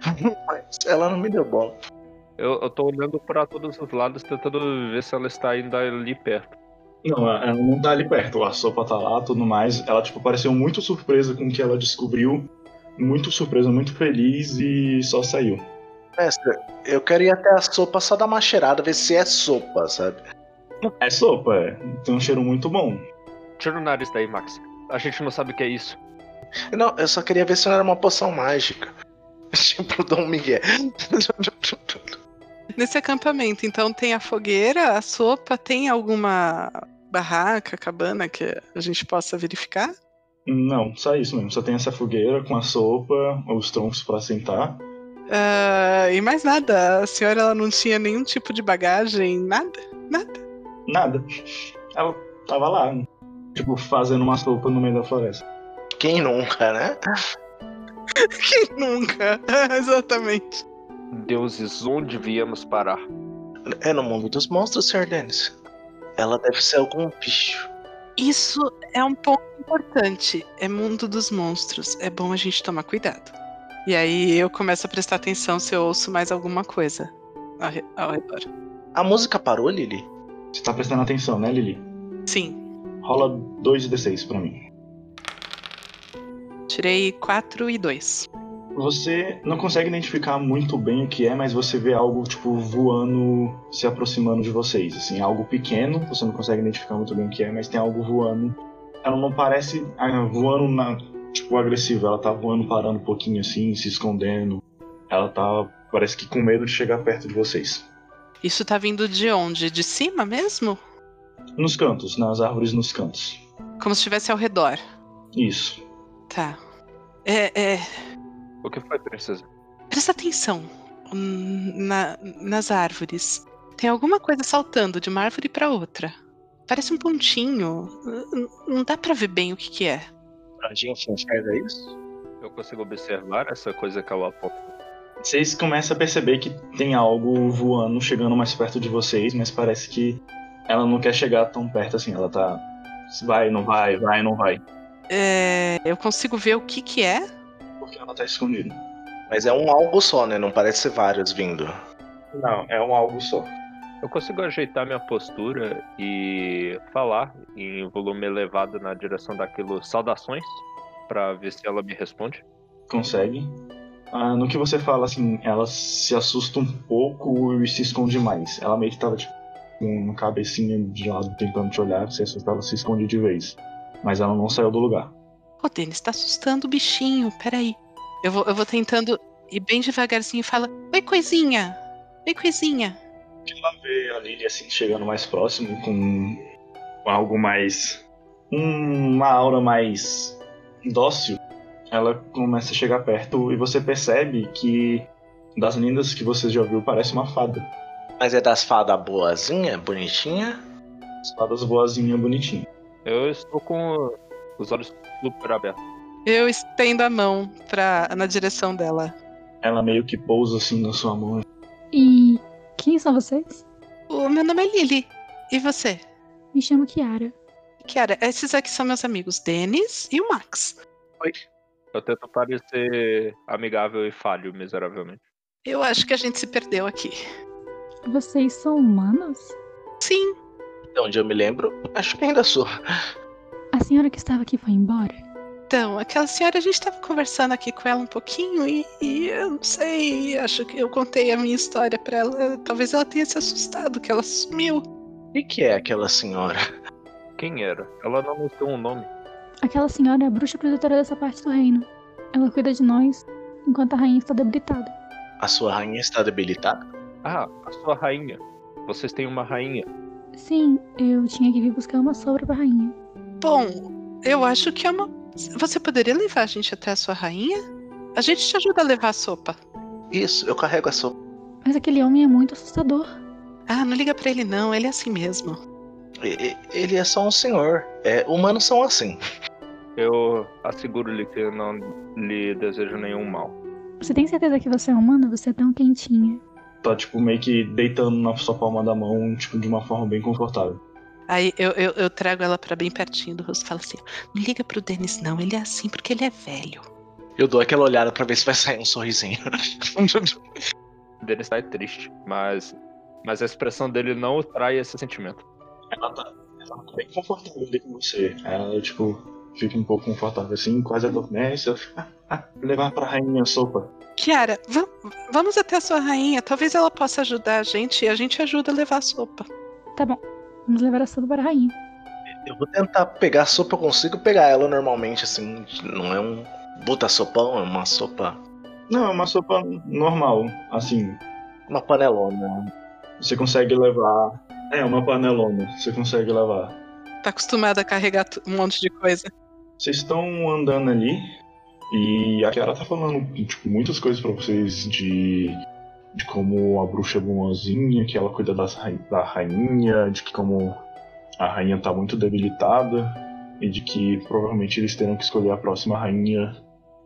Mas ela não me deu bola. Eu, eu tô olhando pra todos os lados, tentando ver se ela está ainda ali perto. Não, ela não tá ali perto. A sopa tá lá, tudo mais. Ela, tipo, pareceu muito surpresa com o que ela descobriu. Muito surpresa, muito feliz e só saiu. Mestre, eu quero ir até a sopa só dar uma cheirada, ver se é sopa, sabe? É sopa, é. Tem um cheiro muito bom. Tira o nariz daí, Max. A gente não sabe o que é isso. Não, eu só queria ver se não era uma poção mágica. Tipo, Dom Miguel. Nesse acampamento, então, tem a fogueira, a sopa, tem alguma barraca, cabana que a gente possa verificar? Não, só isso mesmo. Só tem essa fogueira com a sopa, os troncos para sentar. Uh, e mais nada. A senhora ela não tinha nenhum tipo de bagagem, nada? Nada? Nada. Ela tava lá, tipo, fazendo uma sopa no meio da floresta. Quem nunca, né? Quem nunca? Exatamente. Deuses, onde viemos parar? É no mundo dos monstros, Sr. Dennis. Ela deve ser algum bicho. Isso é um ponto importante. É mundo dos monstros. É bom a gente tomar cuidado. E aí eu começo a prestar atenção se eu ouço mais alguma coisa ao, re- ao redor. A música parou, Lily? Você tá prestando atenção, né, Lili? Sim, Rola 2d6 pra mim. tirei 4 e 2. Você não consegue identificar muito bem o que é, mas você vê algo, tipo, voando, se aproximando de vocês. Assim, algo pequeno, você não consegue identificar muito bem o que é, mas tem algo voando. Ela não parece ah, voando, na, tipo, agressiva. Ela tá voando, parando um pouquinho assim, se escondendo. Ela tá, parece que com medo de chegar perto de vocês. Isso tá vindo de onde? De cima mesmo? Nos cantos, nas árvores nos cantos. Como se estivesse ao redor. Isso. Tá. É, é. O que foi, princesa? Presta atenção hum, na- nas árvores. Tem alguma coisa saltando de uma árvore pra outra. Parece um pontinho. Não dá pra ver bem o que, que é. A gente enxerga isso? Eu consigo observar essa coisa que ela aponta. Vocês começam a perceber que tem algo voando, chegando mais perto de vocês, mas parece que ela não quer chegar tão perto assim. Ela tá. Vai, não vai, vai, não vai. É, eu consigo ver o que, que é. Porque ela tá escondida. Mas é um algo só, né? Não parece ser vários vindo. Não, é um algo só. Eu consigo ajeitar minha postura e falar em volume elevado na direção daquilo saudações pra ver se ela me responde. Consegue. Ah, no que você fala, assim, ela se assusta um pouco e se esconde mais. Ela meio que tava, tipo, com uma cabecinha de lado tentando te olhar, se assustar, ela se esconde de vez. Mas ela não saiu do lugar. Ô, Denis, tá assustando o bichinho. Peraí. Eu vou, eu vou tentando ir bem devagarzinho e fala: Oi, coisinha! Oi, coisinha! Ela vê a Lily assim chegando mais próximo, com com algo mais. uma aura mais dócil. Ela começa a chegar perto e você percebe que das lindas que você já viu parece uma fada. Mas é das fadas boazinha, bonitinha? As fadas boazinha bonitinha. Eu estou com os olhos super abertos. Eu estendo a mão pra, na direção dela. Ela meio que pousa assim na sua mão. E quem são vocês? O meu nome é Lily. E você? Me chamo Kiara. Kiara, esses aqui são meus amigos, Denis e o Max. Eu tento parecer amigável e falho miseravelmente. Eu acho que a gente se perdeu aqui. Vocês são humanos? Sim, De onde eu me lembro, acho que ainda sou. A senhora que estava aqui foi embora? Então, aquela senhora, a gente tava conversando aqui com ela um pouquinho e, e eu não sei, acho que eu contei a minha história pra ela. Talvez ela tenha se assustado que ela sumiu. O que, é aquela senhora? Quem era? Ela não me deu um nome. Aquela senhora é a bruxa protetora dessa parte do reino. Ela cuida de nós enquanto a rainha está debilitada. A sua rainha está debilitada? Ah, a sua rainha. Vocês têm uma rainha. Sim, eu tinha que vir buscar uma sobra pra rainha. Bom, eu acho que é uma. Você poderia levar a gente até a sua rainha? A gente te ajuda a levar a sopa. Isso, eu carrego a sopa. Mas aquele homem é muito assustador. Ah, não liga pra ele não, ele é assim mesmo. Ele é só um senhor. É, humanos são assim. Eu asseguro-lhe que eu não lhe desejo nenhum mal. Você tem certeza que você é humana? Você é tão quentinha. Tá, tipo, meio que deitando na sua palma da mão, tipo, de uma forma bem confortável. Aí eu, eu, eu trago ela pra bem pertinho do rosto e falo assim: não liga pro Denis não, ele é assim porque ele é velho. Eu dou aquela olhada pra ver se vai sair um sorrisinho. O Denis tá triste, mas, mas a expressão dele não trai esse sentimento. Ela tá, ela tá bem confortável ali com você. Ela, tipo, fica um pouco confortável assim, quase adormece. Ela fica, ah, ah, levar pra rainha a sopa. Kiara, va- vamos até a sua rainha, talvez ela possa ajudar a gente e a gente ajuda a levar a sopa. Tá bom, vamos levar a sopa para a rainha. Eu vou tentar pegar a sopa, eu consigo pegar ela normalmente, assim. Não é um puta sopão, é uma sopa. Não, é uma sopa normal, assim. Uma panelona. Você consegue levar. É, uma panelona, você consegue levar. Tá acostumada a carregar um monte de coisa. Vocês estão andando ali e a Kiara tá falando tipo, muitas coisas pra vocês de, de como a bruxa é bonzinha, que ela cuida das, da rainha, de que como a rainha está muito debilitada e de que provavelmente eles terão que escolher a próxima rainha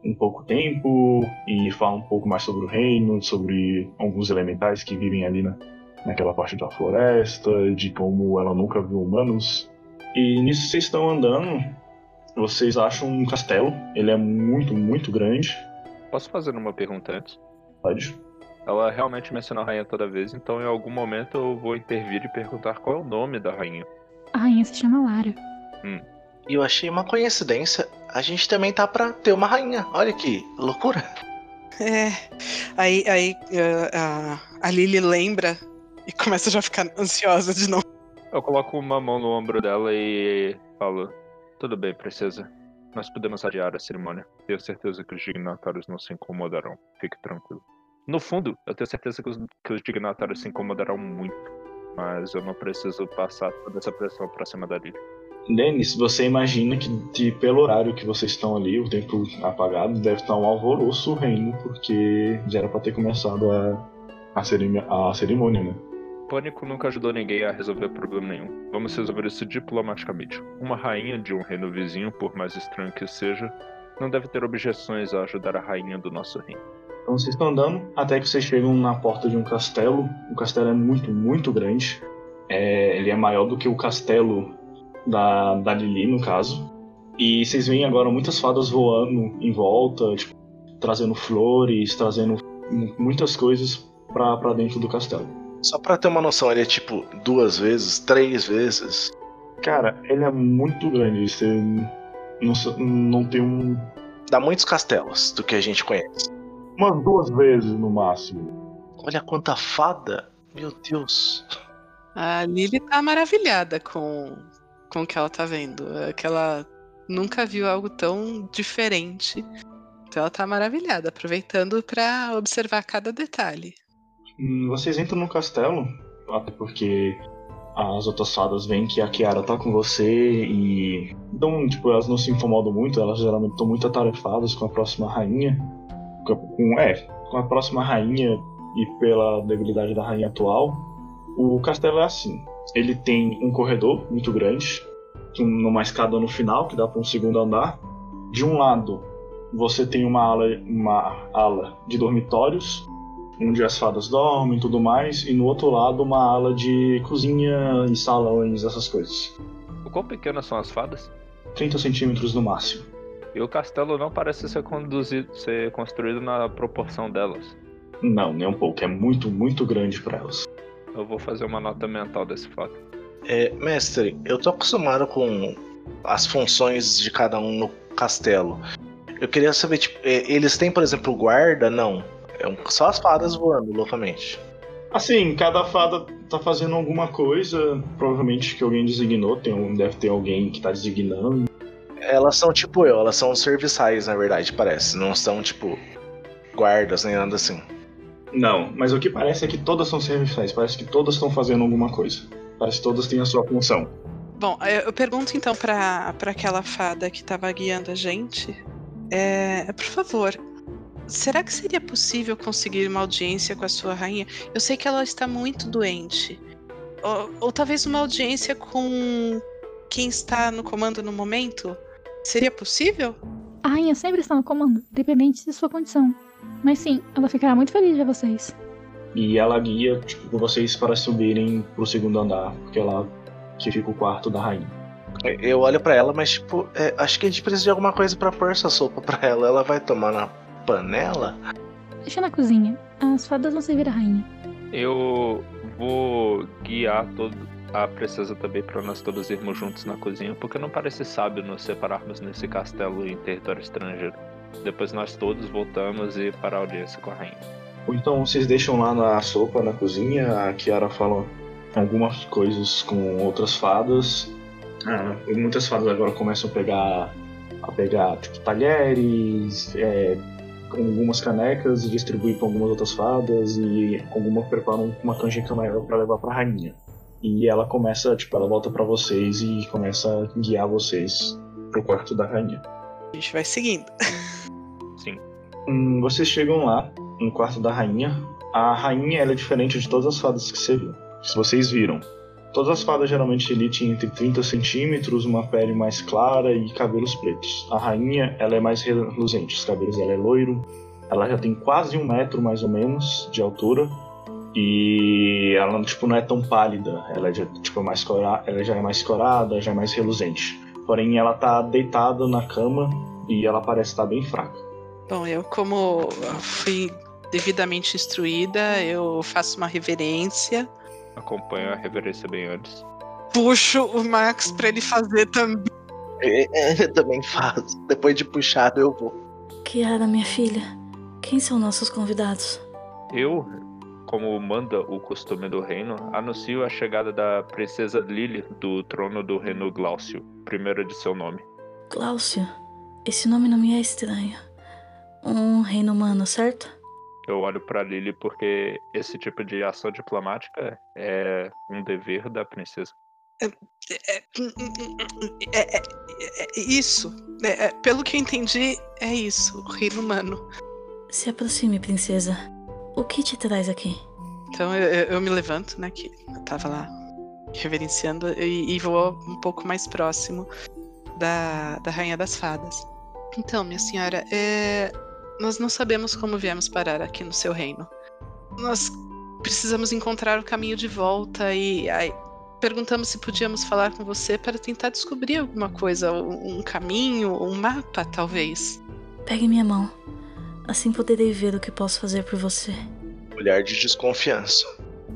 em pouco tempo e falar um pouco mais sobre o reino, sobre alguns elementais que vivem ali na, naquela parte da floresta, de como ela nunca viu humanos. E nisso vocês estão andando, vocês acham um castelo, ele é muito, muito grande. Posso fazer uma pergunta antes? Pode. Ela realmente menciona a rainha toda vez, então em algum momento eu vou intervir e perguntar qual é o nome da rainha. A rainha se chama Lara. Hum. E eu achei uma coincidência. A gente também tá pra ter uma rainha. Olha que loucura. É. Aí, aí uh, a, a Lily lembra e começa já a ficar ansiosa de novo. Eu coloco uma mão no ombro dela e falo: Tudo bem, princesa. Nós podemos adiar a cerimônia. Tenho certeza que os dignatários não se incomodarão. Fique tranquilo. No fundo, eu tenho certeza que os, que os dignatários se incomodarão muito. Mas eu não preciso passar toda essa pressão pra cima da Lily. Denis, você imagina que de, pelo horário que vocês estão ali, o tempo apagado, deve estar um alvoroço o reino, porque já era pra ter começado a, a, cerimônia, a cerimônia, né? Pânico nunca ajudou ninguém a resolver problema nenhum. Vamos resolver isso diplomaticamente. Uma rainha de um reino vizinho, por mais estranho que seja, não deve ter objeções a ajudar a rainha do nosso reino. Então vocês estão andando até que vocês chegam na porta de um castelo. O castelo é muito, muito grande. É, ele é maior do que o castelo da, da Lili, no caso. E vocês veem agora muitas fadas voando em volta, tipo, trazendo flores, trazendo muitas coisas para dentro do castelo. Só pra ter uma noção, ele é tipo duas vezes, três vezes. Cara, ele é muito grande. Você não, não tem um. Dá muitos castelos do que a gente conhece. Umas duas vezes no máximo. Olha quanta fada! Meu Deus! A Lily tá maravilhada com, com o que ela tá vendo. É que ela nunca viu algo tão diferente. Então ela tá maravilhada, aproveitando para observar cada detalhe. Hum, vocês entram no castelo, até porque as outras fadas veem que a Kiara tá com você e. Então, tipo, elas não se incomodam muito, elas geralmente estão muito atarefadas com a próxima rainha. Com, é, com a próxima rainha e pela debilidade da rainha atual. O castelo é assim: ele tem um corredor muito grande, numa escada no final que dá para um segundo andar. De um lado, você tem uma ala, uma ala de dormitórios, onde as fadas dormem e tudo mais, e no outro lado, uma ala de cozinha e salões, essas coisas. O quão pequenas são as fadas? 30 centímetros no máximo. E o castelo não parece ser, conduzido, ser construído na proporção delas. Não, nem um pouco. É muito, muito grande para elas. Eu vou fazer uma nota mental desse fato. É, mestre, eu tô acostumado com as funções de cada um no castelo. Eu queria saber, tipo, é, eles têm, por exemplo, guarda? Não. É só as fadas voando loucamente. Assim, cada fada tá fazendo alguma coisa, provavelmente que alguém designou, tem deve ter alguém que tá designando. Elas são tipo eu, elas são serviçais, na verdade, parece. Não são, tipo, guardas nem nada assim. Não, mas o que parece é que todas são serviçais, parece que todas estão fazendo alguma coisa. Parece que todas têm a sua função. Bom, eu pergunto então para aquela fada que estava guiando a gente. É, por favor, será que seria possível conseguir uma audiência com a sua rainha? Eu sei que ela está muito doente. Ou, ou talvez uma audiência com quem está no comando no momento? Seria possível? A rainha sempre está no comando, independente de sua condição. Mas sim, ela ficará muito feliz de ver vocês. E ela guia tipo, vocês para subirem pro segundo andar, porque é lá que fica o quarto da rainha. Eu olho para ela, mas tipo, é, acho que a gente precisa de alguma coisa para pôr essa sopa para ela. Ela vai tomar na panela? Deixa na cozinha. As fadas vão servir a rainha. Eu vou guiar todo a princesa também para nós todos irmos juntos na cozinha, porque não parece sábio nos separarmos nesse castelo em território estrangeiro. Depois nós todos voltamos e para a audiência com a rainha. Ou então vocês deixam lá na sopa, na cozinha, a Kiara fala algumas coisas com outras fadas. Ah, muitas fadas agora começam a pegar a pegar tipo, talheres, é, algumas canecas e distribuir para algumas outras fadas e algumas preparam uma canjica maior para levar para a rainha. E ela começa, tipo, ela volta para vocês e começa a guiar vocês pro quarto da rainha. A gente vai seguindo. Sim. Hum, vocês chegam lá no quarto da rainha. A rainha ela é diferente de todas as fadas que você viu. Se vocês viram, Todas as fadas geralmente ali tinham entre 30 centímetros, uma pele mais clara e cabelos pretos. A rainha, ela é mais reluzente, os cabelos dela é loiro, ela já tem quase um metro mais ou menos de altura e ela tipo não é tão pálida, ela já tipo mais cora, ela já é mais corada, já é mais reluzente. Porém, ela tá deitada na cama e ela parece estar bem fraca. Bom, eu como fui devidamente instruída, eu faço uma reverência. Acompanho a reverência bem antes. Puxo o Max para ele fazer também. É, eu também faço. Depois de puxado, eu vou. Kiara, minha filha, quem são nossos convidados? Eu, como manda o costume do reino, anuncio a chegada da princesa Lily do trono do reino Glaucio, primeiro de seu nome. Glaucio? Esse nome não me é estranho. Um reino humano, certo? Eu olho para Lily porque esse tipo de ação diplomática é um dever da princesa. É, é, é, é, é isso. pelo que eu entendi, é isso. O reino humano. Se aproxime, princesa. O que te traz aqui? Então eu, eu me levanto, né? Que eu tava lá reverenciando e, e vou um pouco mais próximo da, da Rainha das Fadas. Então, minha senhora, é, nós não sabemos como viemos parar aqui no seu reino. Nós precisamos encontrar o caminho de volta e aí, perguntamos se podíamos falar com você para tentar descobrir alguma coisa, um caminho, um mapa, talvez. Pegue minha mão. Assim poderei ver o que posso fazer por você. Olhar de desconfiança.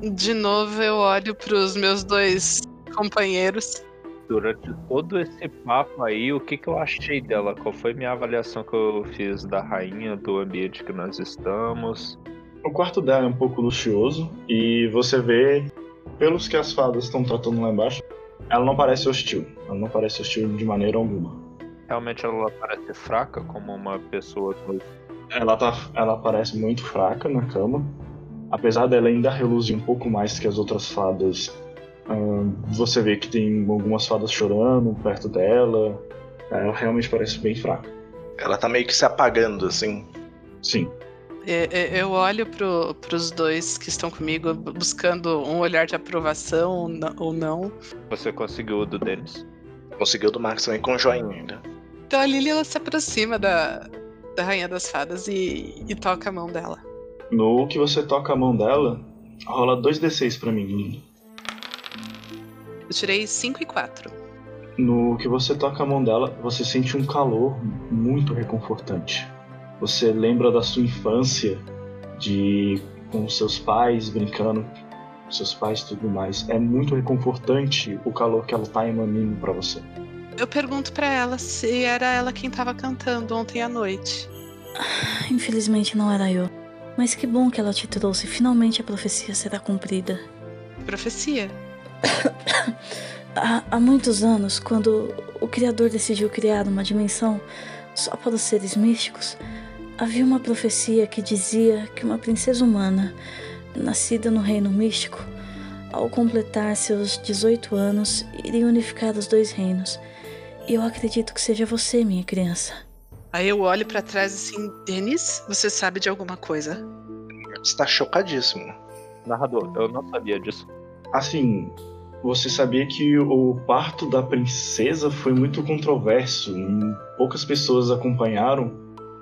De novo eu olho para os meus dois companheiros durante todo esse papo aí, o que, que eu achei dela? Qual foi minha avaliação que eu fiz da rainha, do ambiente que nós estamos? O quarto dela é um pouco luxuoso e você vê, pelos que as fadas estão tratando lá embaixo, ela não parece hostil. Ela não parece hostil de maneira alguma. Realmente ela parece fraca como uma pessoa. Ela, tá, ela parece muito fraca na cama. Apesar dela ainda reluzir um pouco mais que as outras fadas você vê que tem algumas fadas chorando perto dela. Ela realmente parece bem fraca. Ela tá meio que se apagando, assim. Sim. É, é, eu olho pro, pros dois que estão comigo, buscando um olhar de aprovação ou não. Você conseguiu o do Dennis? Conseguiu o do Max também com joinha ainda. Então a Lily ela se aproxima da, da Rainha das Fadas e, e toca a mão dela. No que você toca a mão dela, rola 2d6 pra mim, Lily. Eu tirei 5 e 4. No que você toca a mão dela, você sente um calor muito reconfortante. Você lembra da sua infância, de com seus pais brincando, seus pais e tudo mais. É muito reconfortante o calor que ela tá emanando para você. Eu pergunto para ela se era ela quem tava cantando ontem à noite. Infelizmente não era eu. Mas que bom que ela te trouxe. Finalmente a profecia será cumprida. Profecia? há, há muitos anos, quando o Criador decidiu criar uma dimensão só para os seres místicos, havia uma profecia que dizia que uma princesa humana, nascida no reino místico, ao completar seus 18 anos, iria unificar os dois reinos. Eu acredito que seja você, minha criança. Aí eu olho para trás assim, Denis, você sabe de alguma coisa? Está chocadíssimo. Narrador, eu não sabia disso. Assim, você sabia que o parto da princesa foi muito controverso. Poucas pessoas acompanharam.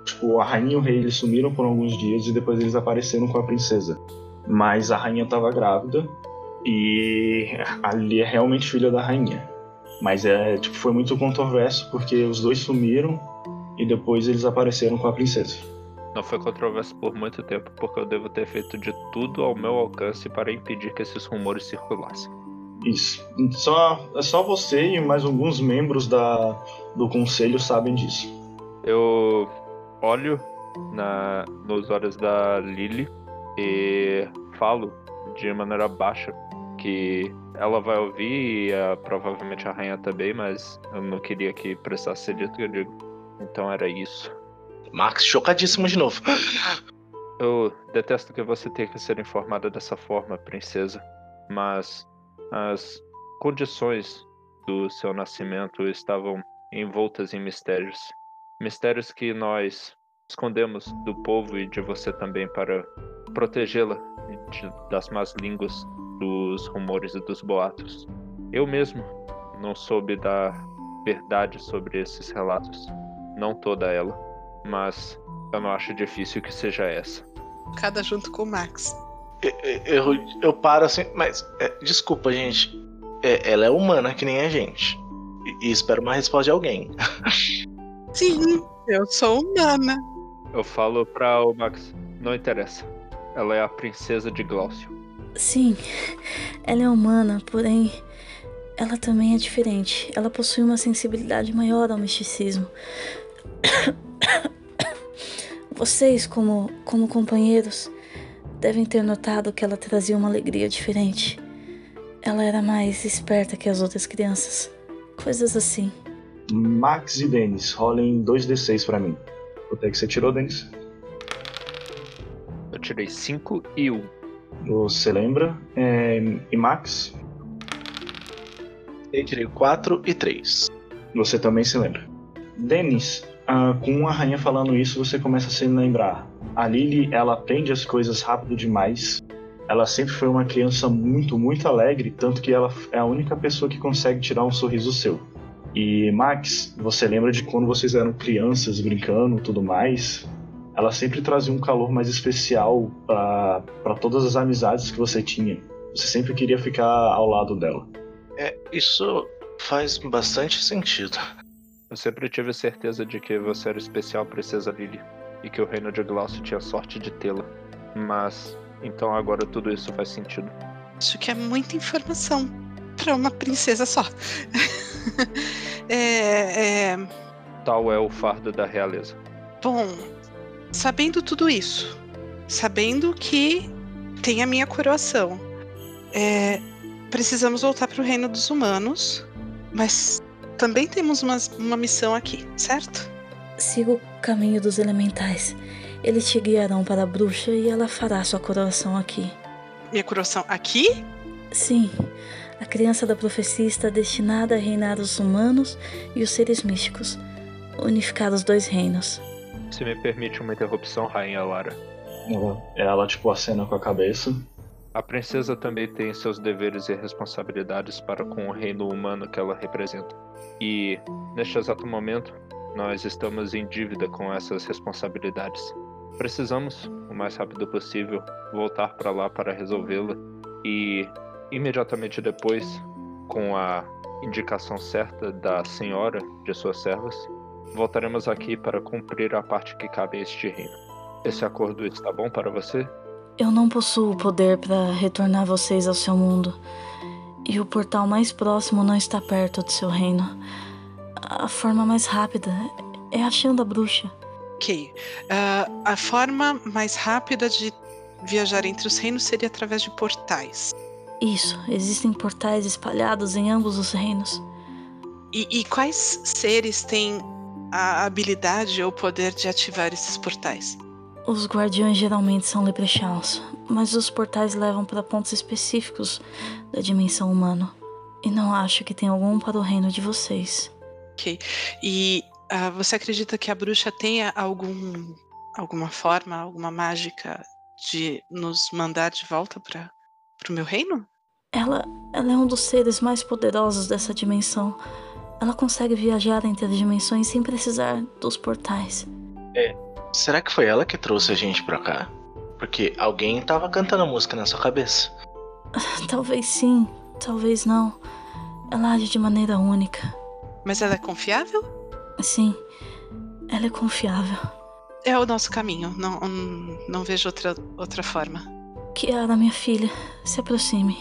Tipo, a rainha e o rei eles sumiram por alguns dias e depois eles apareceram com a princesa. Mas a rainha estava grávida e ali é realmente filha da rainha. Mas é, tipo, foi muito controverso porque os dois sumiram e depois eles apareceram com a princesa. Não foi controverso por muito tempo porque eu devo ter feito de tudo ao meu alcance para impedir que esses rumores circulassem. Isso. Só, é só você e mais alguns membros da, do conselho sabem disso. Eu olho na, nos olhos da Lily e falo de maneira baixa que ela vai ouvir e uh, provavelmente a rainha também, mas eu não queria que prestasse dito que eu digo. Então era isso. Max chocadíssimo de novo. Eu detesto que você tenha que ser informada dessa forma, princesa, mas as condições do seu nascimento estavam envoltas em mistérios. Mistérios que nós escondemos do povo e de você também para protegê-la das más línguas dos rumores e dos boatos. Eu mesmo não soube dar verdade sobre esses relatos. Não toda ela, mas eu não acho difícil que seja essa. Cada junto com o Max. Eu, eu, eu paro assim, mas é, desculpa, gente. É, ela é humana que nem a gente. E, e espero uma resposta de alguém. Sim, eu sou humana. Eu falo pra o Max, não interessa. Ela é a princesa de Glaucio. Sim, ela é humana, porém ela também é diferente. Ela possui uma sensibilidade maior ao misticismo. Vocês, como, como companheiros, devem ter notado que ela trazia uma alegria diferente. Ela era mais esperta que as outras crianças. Coisas assim. Max e Denis, rolem 2d6 pra mim. Quanto é que você tirou, Denis? Eu tirei 5 e 1. Um. Você lembra? É... E Max? Eu tirei 4 e 3. Você também se lembra. Denis, ah, com a rainha falando isso, você começa a se lembrar. A Lily, ela aprende as coisas rápido demais. Ela sempre foi uma criança muito, muito alegre, tanto que ela é a única pessoa que consegue tirar um sorriso seu. E Max, você lembra de quando vocês eram crianças brincando, tudo mais? Ela sempre trazia um calor mais especial para todas as amizades que você tinha. Você sempre queria ficar ao lado dela. É, isso faz bastante sentido. Eu sempre tive certeza de que você era especial, Princesa Lily, e que o reino de Glaucio tinha sorte de tê-la. Mas então agora tudo isso faz sentido. Acho que é muita informação para uma princesa só. é, é... Tal é o fardo da realeza. Bom, sabendo tudo isso, sabendo que tem a minha coroação, é, precisamos voltar para o reino dos humanos, mas também temos uma, uma missão aqui, certo? Siga o caminho dos elementais. Eles te guiarão para a bruxa e ela fará sua coroação aqui. Minha coroação aqui? Sim. A criança da profecia está destinada a reinar os humanos e os seres místicos, unificar os dois reinos. Se me permite uma interrupção, Rainha Lara. Ela, ela tipo acena com a cabeça. A princesa também tem seus deveres e responsabilidades para com o reino humano que ela representa. E, neste exato momento, nós estamos em dívida com essas responsabilidades. Precisamos, o mais rápido possível, voltar para lá para resolvê-la e, imediatamente depois, com a indicação certa da senhora de suas servas, voltaremos aqui para cumprir a parte que cabe a este reino. Esse acordo está bom para você? Eu não possuo o poder para retornar vocês ao seu mundo. E o portal mais próximo não está perto do seu reino. A forma mais rápida é achando a bruxa. Ok. Uh, a forma mais rápida de viajar entre os reinos seria através de portais. Isso, existem portais espalhados em ambos os reinos. E, e quais seres têm a habilidade ou poder de ativar esses portais? Os guardiões geralmente são leprechauns, mas os portais levam para pontos específicos da dimensão humana. E não acho que tem algum para o reino de vocês. Ok. E uh, você acredita que a bruxa tenha algum, alguma forma, alguma mágica de nos mandar de volta para o meu reino? Ela, ela é um dos seres mais poderosos dessa dimensão. Ela consegue viajar entre as dimensões sem precisar dos portais. É, Será que foi ela que trouxe a gente pra cá? Porque alguém tava cantando música na sua cabeça. Talvez sim, talvez não. Ela age de maneira única. Mas ela é confiável? Sim, ela é confiável. É o nosso caminho, não, não vejo outra, outra forma. Kiara, minha filha, se aproxime.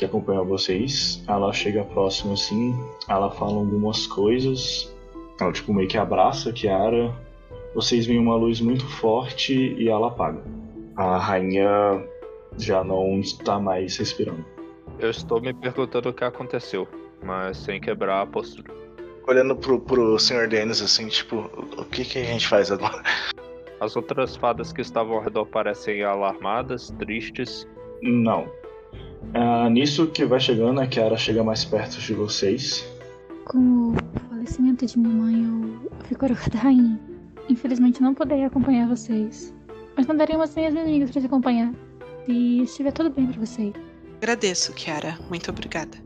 Que acompanha vocês, ela chega próximo assim, ela fala algumas coisas, ela tipo meio que abraça a Kiara, vocês veem uma luz muito forte e ela apaga. A rainha já não está mais respirando. Eu estou me perguntando o que aconteceu, mas sem quebrar a postura. Olhando pro, pro Sr. Dennis assim, tipo, o que, que a gente faz agora? As outras fadas que estavam ao redor parecem alarmadas, tristes. Não. Ah, nisso que vai chegando, a Kiara chega mais perto de vocês. Com o falecimento de minha mãe, eu fico orgulhosa da rainha. Infelizmente não poderei acompanhar vocês. Mas mandarei umas minhas amigas para te acompanhar. E estiver tudo bem para vocês. Agradeço, Kiara. Muito obrigada.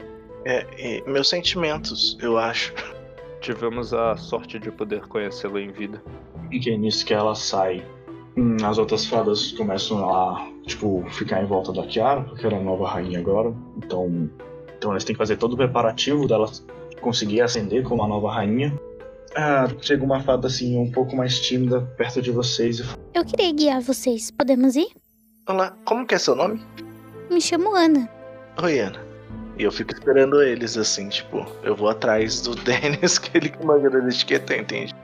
É, e meus sentimentos, eu acho. Tivemos a sorte de poder conhecê-la em vida. E que é nisso que ela sai. Hum, As outras fadas começam a, tipo, ficar em volta da Kiara, porque ela é a nova rainha agora. Então, então eles têm que fazer todo o preparativo dela conseguir ascender como a nova rainha. Ah, chega uma fada assim, um pouco mais tímida, perto de vocês e fala, Eu queria guiar vocês. Podemos ir? Olá, como que é seu nome? Me chamo Ana. Oi, Ana. E eu fico esperando eles, assim, tipo, eu vou atrás do Dennis, que ele que manja da etiqueta, entende?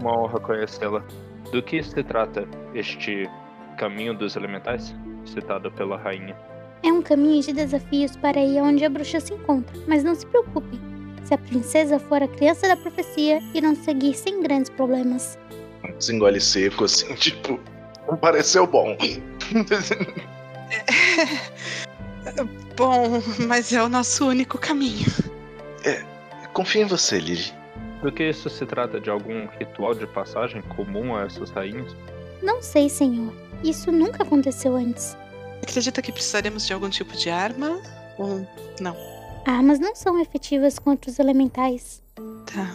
Uma honra conhecê-la. Do que se trata este caminho dos elementais, citado pela rainha? É um caminho de desafios para ir aonde a bruxa se encontra, mas não se preocupem. Se a princesa for a criança da profecia, irão seguir sem grandes problemas. Desengole seco, assim, tipo, não pareceu bom. Bom, mas é o nosso único caminho. Confio em você, Lily. Do que isso se trata de algum ritual de passagem comum a essas rainhas? Não sei, senhor. Isso nunca aconteceu antes. Acredita que precisaremos de algum tipo de arma? Ou não? Armas não são efetivas contra os elementais. Tá.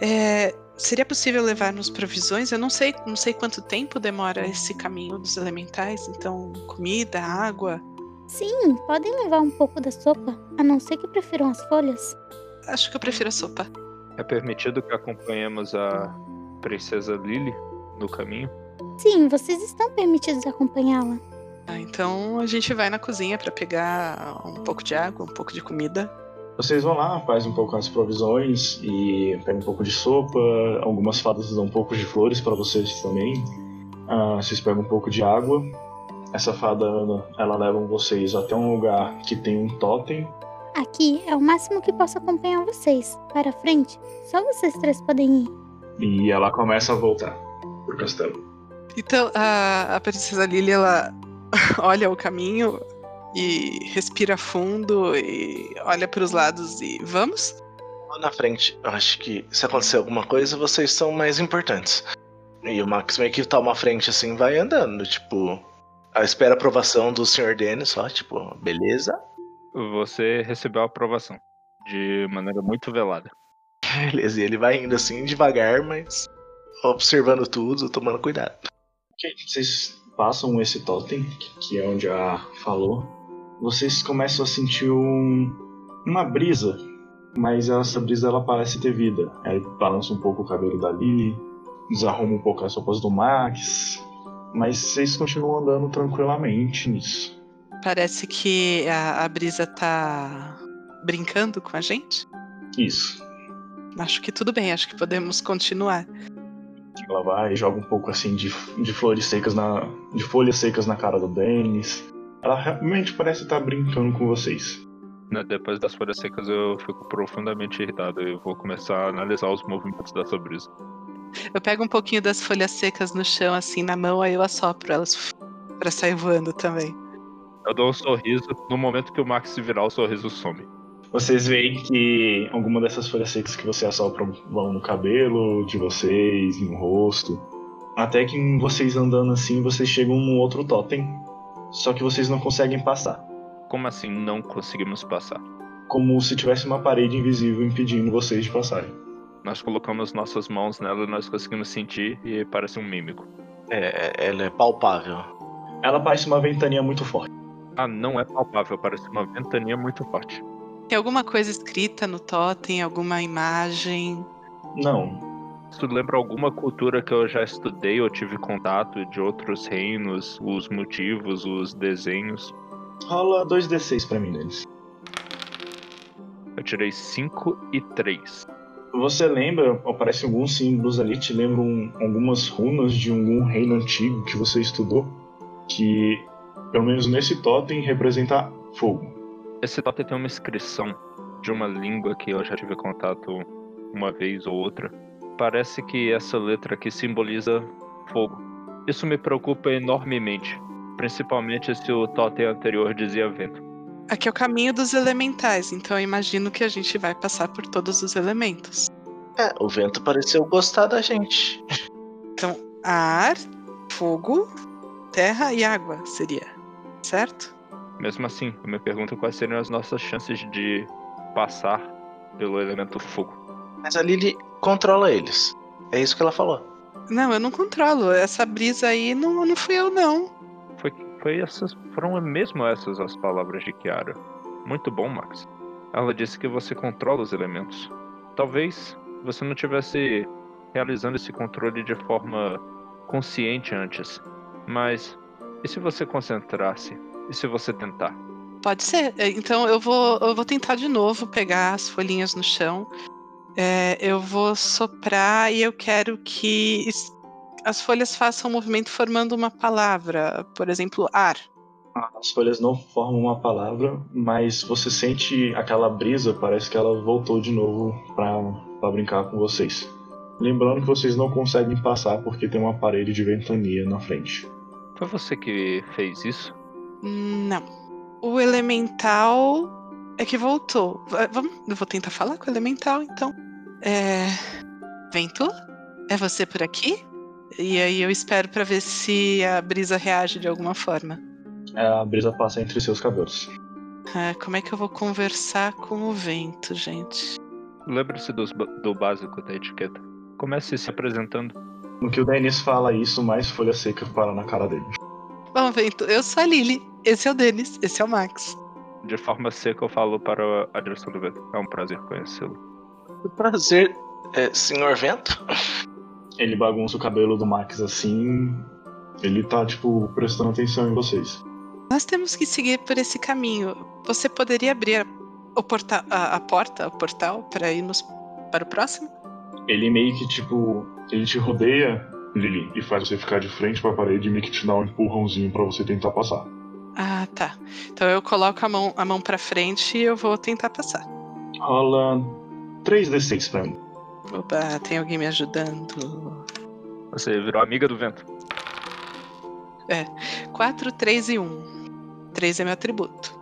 É, seria possível levarmos provisões? Eu não sei, não sei quanto tempo demora esse caminho dos elementais. Então, comida, água. Sim, podem levar um pouco da sopa, a não ser que prefiram as folhas. Acho que eu prefiro a sopa. É permitido que acompanhemos a princesa Lily no caminho? Sim, vocês estão permitidos acompanhá-la. Ah, então a gente vai na cozinha pra pegar um pouco de água, um pouco de comida. Vocês vão lá, faz um pouco as provisões e pega um pouco de sopa. Algumas fadas dão um pouco de flores para vocês também. Ah, vocês pegam um pouco de água. Essa fada, ela leva vocês até um lugar que tem um totem. Aqui é o máximo que posso acompanhar vocês. Para frente, só vocês três podem ir. E ela começa a voltar pro castelo. Então a, a princesa Lily ela olha o caminho e respira fundo e olha para os lados e vamos? Lá na frente, eu acho que se acontecer alguma coisa, vocês são mais importantes. E o Max meio que toma a frente assim, vai andando, tipo. Espera a aprovação do Sr. Dennis, só, tipo, beleza? Você recebeu a aprovação de maneira muito velada. Beleza, e ele vai indo assim, devagar, mas observando tudo, tomando cuidado. Ok, vocês passam esse totem, que é onde a falou. Vocês começam a sentir um, uma brisa, mas essa brisa ela parece ter vida. Aí balança um pouco o cabelo da Lily, desarruma um pouco as roupas do Max, mas vocês continuam andando tranquilamente nisso. Parece que a, a brisa tá brincando com a gente. Isso. Acho que tudo bem, acho que podemos continuar. Ela vai e joga um pouco assim de, de flores secas na. de folhas secas na cara do Dennis. Ela realmente parece estar brincando com vocês. Né, Depois das folhas secas eu fico profundamente irritado. Eu vou começar a analisar os movimentos dessa brisa. Eu pego um pouquinho das folhas secas no chão, assim, na mão, aí eu assopro elas pra sair voando também. Eu dou um sorriso. No momento que o Max se virar, o sorriso some. Vocês veem que alguma dessas folhas secas que você assopra vão no cabelo de vocês, no rosto. Até que vocês andando assim, vocês chegam num outro totem. Só que vocês não conseguem passar. Como assim não conseguimos passar? Como se tivesse uma parede invisível impedindo vocês de passarem. Nós colocamos nossas mãos nela e nós conseguimos sentir e parece um mímico. É, ela é palpável. Ela parece uma ventania muito forte. Ah, não é palpável, parece uma ventania muito forte. Tem alguma coisa escrita no totem, alguma imagem? Não. Isso lembra alguma cultura que eu já estudei ou tive contato de outros reinos, os motivos, os desenhos. Rola 2d6 pra mim, Denis. Eu tirei 5 e 3. Você lembra, aparecem alguns símbolos ali, te lembram algumas runas de algum reino antigo que você estudou, que, pelo menos nesse totem, representa fogo. Esse totem tem uma inscrição de uma língua que eu já tive contato uma vez ou outra. Parece que essa letra aqui simboliza fogo. Isso me preocupa enormemente, principalmente se o totem anterior dizia vento. Aqui é o caminho dos elementais, então eu imagino que a gente vai passar por todos os elementos. É, o vento pareceu gostar da gente. Então, ar, fogo, terra e água seria, certo? Mesmo assim, eu me pergunto quais seriam as nossas chances de passar pelo elemento fogo. Mas a Lily controla eles. É isso que ela falou. Não, eu não controlo. Essa brisa aí não, não fui eu, não. Foi, foi essas, foram mesmo essas as palavras de Kiara. Muito bom, Max. Ela disse que você controla os elementos. Talvez você não tivesse realizando esse controle de forma consciente antes. Mas e se você concentrasse? E se você tentar? Pode ser. É, Então eu vou, eu vou tentar de novo pegar as folhinhas no chão. É, eu vou soprar e eu quero que as folhas façam um movimento formando uma palavra. Por exemplo, ar. As folhas não formam uma palavra, mas você sente aquela brisa, parece que ela voltou de novo pra, pra brincar com vocês. Lembrando que vocês não conseguem passar porque tem uma parede de ventania na frente. Foi você que fez isso? Não. O elemental é que voltou. Va- Vamos, eu vou tentar falar com o elemental, então. É. Vento? É você por aqui? E aí eu espero pra ver se a brisa reage de alguma forma. A brisa passa entre seus cabelos. Ah, como é que eu vou conversar com o vento, gente? Lembre-se do básico da etiqueta. Comece se apresentando. No que o Denis fala isso, mais folha seca para na cara dele. Bom, vento, eu sou a Lily. Esse é o Denis, esse é o Max. De forma seca eu falo para a direção do vento. É um prazer conhecê-lo. Prazer, é, senhor Vento. Ele bagunça o cabelo do Max assim. Ele tá, tipo, prestando atenção em vocês. Nós temos que seguir por esse caminho. Você poderia abrir o porta a, a porta, o portal, para irmos para o próximo? Ele meio que, tipo, ele te rodeia, Lily, e faz você ficar de frente pra parede e meio que te dá um empurrãozinho pra você tentar passar. Ah, tá. Então eu coloco a mão, a mão para frente e eu vou tentar passar. Rola 3d6 pra mim. Oba, tem alguém me ajudando. Você virou amiga do vento. 4, 3 e 1. 3 é meu atributo.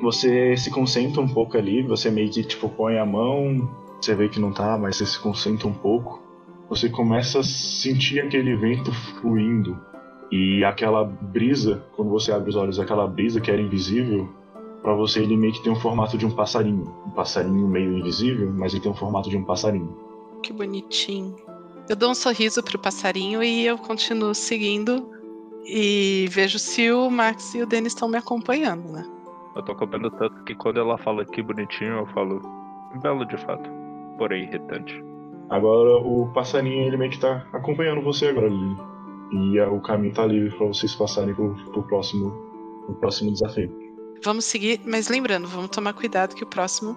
Você se concentra um pouco ali, você meio que, tipo, põe a mão, você vê que não tá, mas você se concentra um pouco. Você começa a sentir aquele vento fluindo. E aquela brisa, quando você abre os olhos, aquela brisa que era invisível, pra você ele meio que tem um formato de um passarinho. Um passarinho meio invisível, mas ele tem um formato de um passarinho. Que bonitinho. Eu dou um sorriso pro passarinho e eu continuo seguindo. E vejo se o Max e o Denis estão me acompanhando, né? Eu tô comendo tanto que quando ela fala que bonitinho, eu falo belo de fato. Porém irritante. Agora o passarinho ele meio que tá acompanhando você agora, Lily. E o caminho tá livre pra vocês passarem pro, pro próximo, pro próximo desafio. Vamos seguir, mas lembrando, vamos tomar cuidado que o próximo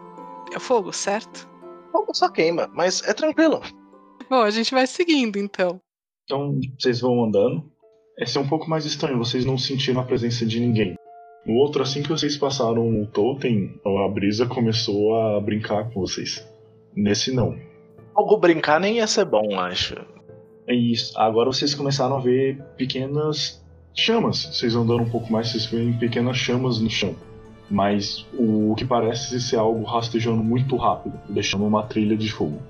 é o fogo, certo? Fogo só queima, mas é tranquilo. Bom, a gente vai seguindo então. Então vocês vão andando. Esse é um pouco mais estranho, vocês não sentiram a presença de ninguém. No outro, assim que vocês passaram o totem, a brisa começou a brincar com vocês. Nesse não. Fogo brincar nem ia ser bom, acho. É isso. Agora vocês começaram a ver pequenas chamas. Vocês andando um pouco mais, vocês veem pequenas chamas no chão. Mas o que parece ser algo rastejando muito rápido, deixando uma trilha de fogo.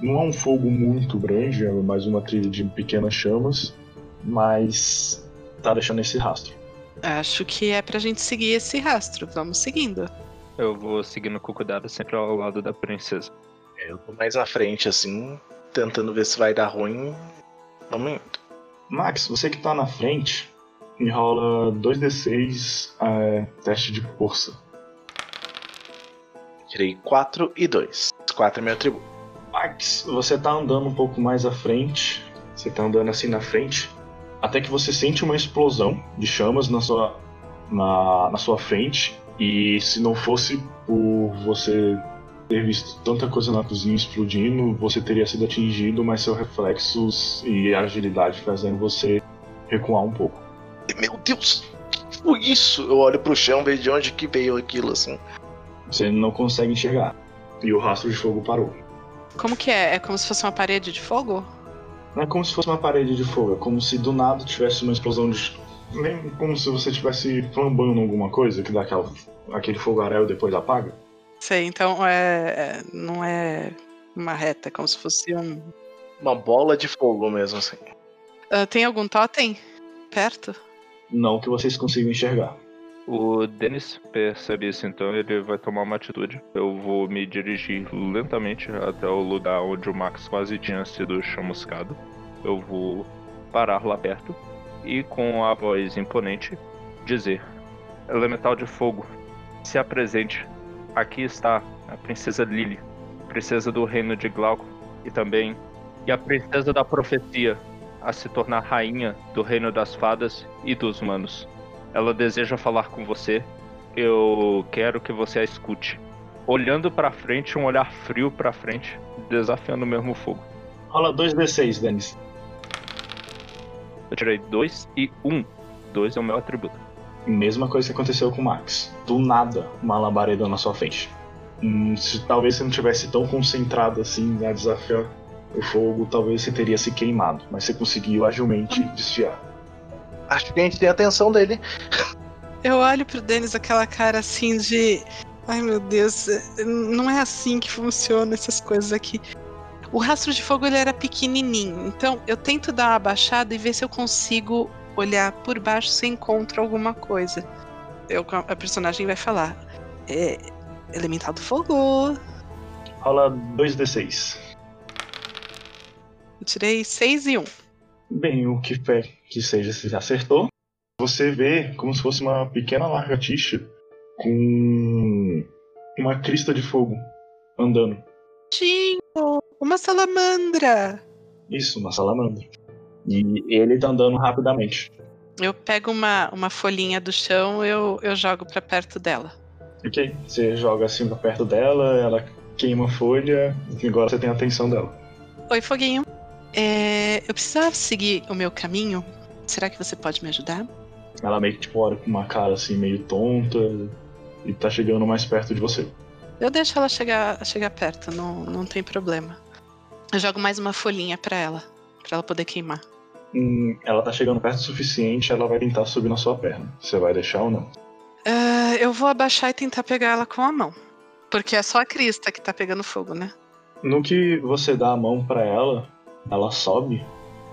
Não é um fogo muito grande, é mais uma trilha de pequenas chamas, mas tá deixando esse rastro. Acho que é pra gente seguir esse rastro. Vamos seguindo. Eu vou seguindo com cuidado sempre ao lado da princesa. Eu tô mais à frente, assim, tentando ver se vai dar ruim. Vamos indo. Max, você que tá na frente, me rola 2d6 é, teste de força. Tirei 4 e 2. 4 é meu atributo. Max, você tá andando um pouco mais à frente. Você tá andando assim na frente. Até que você sente uma explosão de chamas na sua, na, na sua frente. E se não fosse por você ter visto tanta coisa na cozinha explodindo, você teria sido atingido, mas seus reflexos e agilidade fazendo você recuar um pouco. Meu Deus! que Foi isso! Eu olho pro chão, vejo de onde que veio aquilo, assim. Você não consegue enxergar. E o rastro de fogo parou. Como que é? É como se fosse uma parede de fogo? Não é como se fosse uma parede de fogo, é como se do nada tivesse uma explosão de. Nem como se você estivesse flambando alguma coisa que dá aquela, aquele fogaréu e depois apaga. Sei, então é, é- não é uma reta, é como se fosse um. Uma bola de fogo mesmo, assim. Ah, tem algum totem perto? Não que vocês consigam enxergar. O Dennis percebe isso, então ele vai tomar uma atitude. Eu vou me dirigir lentamente até o lugar onde o Max quase tinha sido chamuscado. Eu vou parar lá perto e, com a voz imponente, dizer: Elemental de Fogo, se apresente. Aqui está a Princesa Lily, princesa do reino de Glauco, e também e a princesa da profecia, a se tornar rainha do reino das fadas e dos humanos. Ela deseja falar com você. Eu quero que você a escute. Olhando para frente, um olhar frio para frente, desafiando o mesmo fogo. Rola 2d6, Denis. Eu tirei 2 e 1. Um. 2 é o meu atributo. Mesma coisa que aconteceu com o Max. Do nada, uma labareda na sua frente. Hum, se talvez você não tivesse tão concentrado assim a desafiar o fogo, talvez você teria se queimado. Mas você conseguiu agilmente desviar. Acho que a gente tem a atenção dele. Eu olho pro Denis aquela cara assim de. Ai meu Deus, não é assim que funciona essas coisas aqui. O rastro de fogo ele era pequenininho, então eu tento dar uma abaixada e ver se eu consigo olhar por baixo se encontro alguma coisa. Eu, a personagem vai falar: é, Elemental do fogo. Rola 2d6. Eu tirei 6 e 1. Bem, o que quer que seja, se acertou. Você vê como se fosse uma pequena lagartixa com uma crista de fogo andando. Tinho! Uma salamandra! Isso, uma salamandra. E ele tá andando rapidamente. Eu pego uma, uma folhinha do chão eu eu jogo para perto dela. Ok, você joga assim pra perto dela, ela queima a folha e agora você tem a atenção dela. Oi, Foguinho. É, eu precisava seguir o meu caminho. Será que você pode me ajudar? Ela meio que tipo olha com uma cara assim meio tonta e tá chegando mais perto de você. Eu deixo ela chegar, chegar perto, não, não tem problema. Eu jogo mais uma folhinha para ela, para ela poder queimar. Hum, ela tá chegando perto o suficiente, ela vai tentar subir na sua perna. Você vai deixar ou não? Uh, eu vou abaixar e tentar pegar ela com a mão. Porque é só a crista que tá pegando fogo, né? No que você dá a mão para ela, ela sobe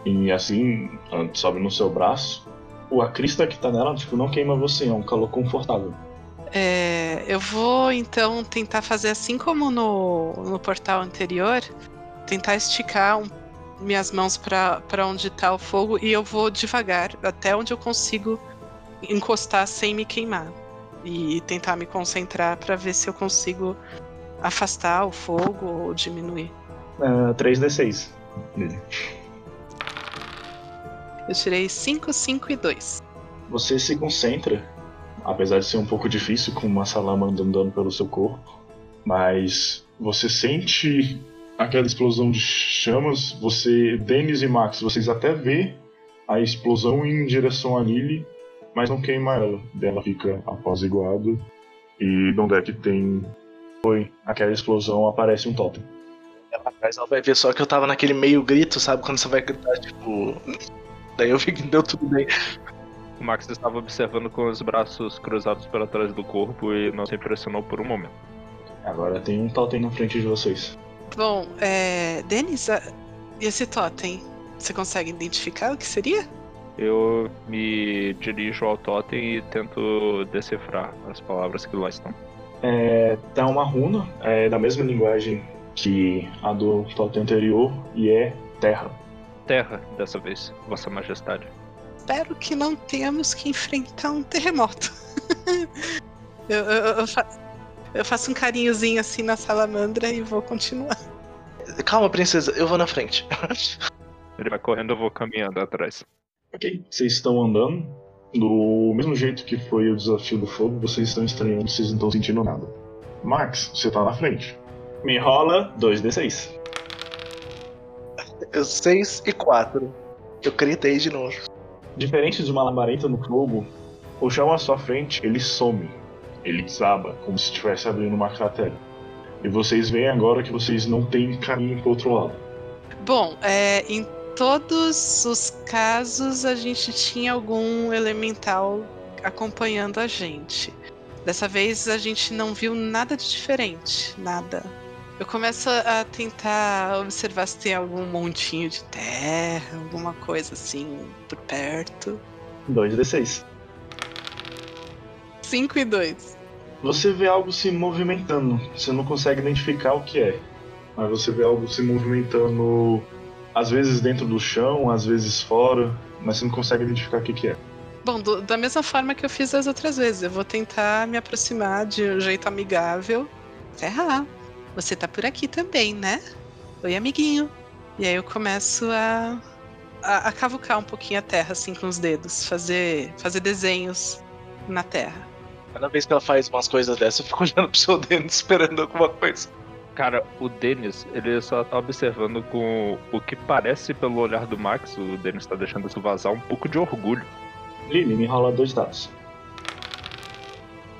e assim sobe no seu braço. O a crista que tá nela tipo não queima você, é um calor confortável. É, eu vou então tentar fazer assim como no, no portal anterior, tentar esticar um, minhas mãos para onde tá o fogo e eu vou devagar até onde eu consigo encostar sem me queimar e tentar me concentrar para ver se eu consigo afastar o fogo ou diminuir. Uh, 3d6 nele. Eu tirei 5, 5 e 2. Você se concentra, apesar de ser um pouco difícil com uma salamandra andando pelo seu corpo, mas você sente aquela explosão de chamas. Você, Denis e Max, vocês até vê a explosão em direção a Lily, mas não queima ela. Ela fica apaziguada e onde é que tem foi aquela explosão aparece um totem. Ela atrás ela vai ver só que eu tava naquele meio grito, sabe? Quando você vai gritar, tipo. Daí eu vi que deu tudo bem. O Max estava observando com os braços cruzados para trás do corpo e não se impressionou por um momento. Agora tem um totem na frente de vocês. Bom, é. Denis, e esse totem? Você consegue identificar o que seria? Eu me dirijo ao totem e tento decifrar as palavras que lá estão. É, tá uma runa, é da mesma linguagem que a do totem anterior, e é terra. Terra, dessa vez, Vossa Majestade. Espero que não tenhamos que enfrentar um terremoto. eu, eu, eu, fa eu faço um carinhozinho assim na salamandra e vou continuar. Calma, princesa, eu vou na frente. Ele vai correndo, eu vou caminhando atrás. Ok, vocês estão andando. Do mesmo jeito que foi o desafio do fogo, vocês estão estranhando, vocês não estão sentindo nada. Max, você tá na frente. Me rola 2d6. 6 e 4. Eu critei de novo. Diferente de uma labareda no fogo, o chão à sua frente ele some. Ele desaba, como se estivesse abrindo uma cratera. E vocês veem agora que vocês não têm caminho pro outro lado. Bom, é, em todos os casos a gente tinha algum elemental acompanhando a gente. Dessa vez a gente não viu nada de diferente, nada. Eu começo a tentar observar se tem algum montinho de terra, alguma coisa assim por perto. 2d6. 5 e 2. Você vê algo se movimentando. Você não consegue identificar o que é. Mas você vê algo se movimentando, às vezes dentro do chão, às vezes fora, mas você não consegue identificar o que, que é. Bom, do- da mesma forma que eu fiz as outras vezes, eu vou tentar me aproximar de um jeito amigável. Ferrar. Você tá por aqui também, né? Oi, amiguinho. E aí eu começo a, a, a cavucar um pouquinho a terra, assim, com os dedos. Fazer, fazer desenhos na terra. Cada vez que ela faz umas coisas dessas, eu fico olhando pro seu dedo esperando alguma coisa. Cara, o Denis, ele só tá observando com o que parece pelo olhar do Max, o Denis tá deixando isso vazar um pouco de orgulho. Lily, me rola dois dados.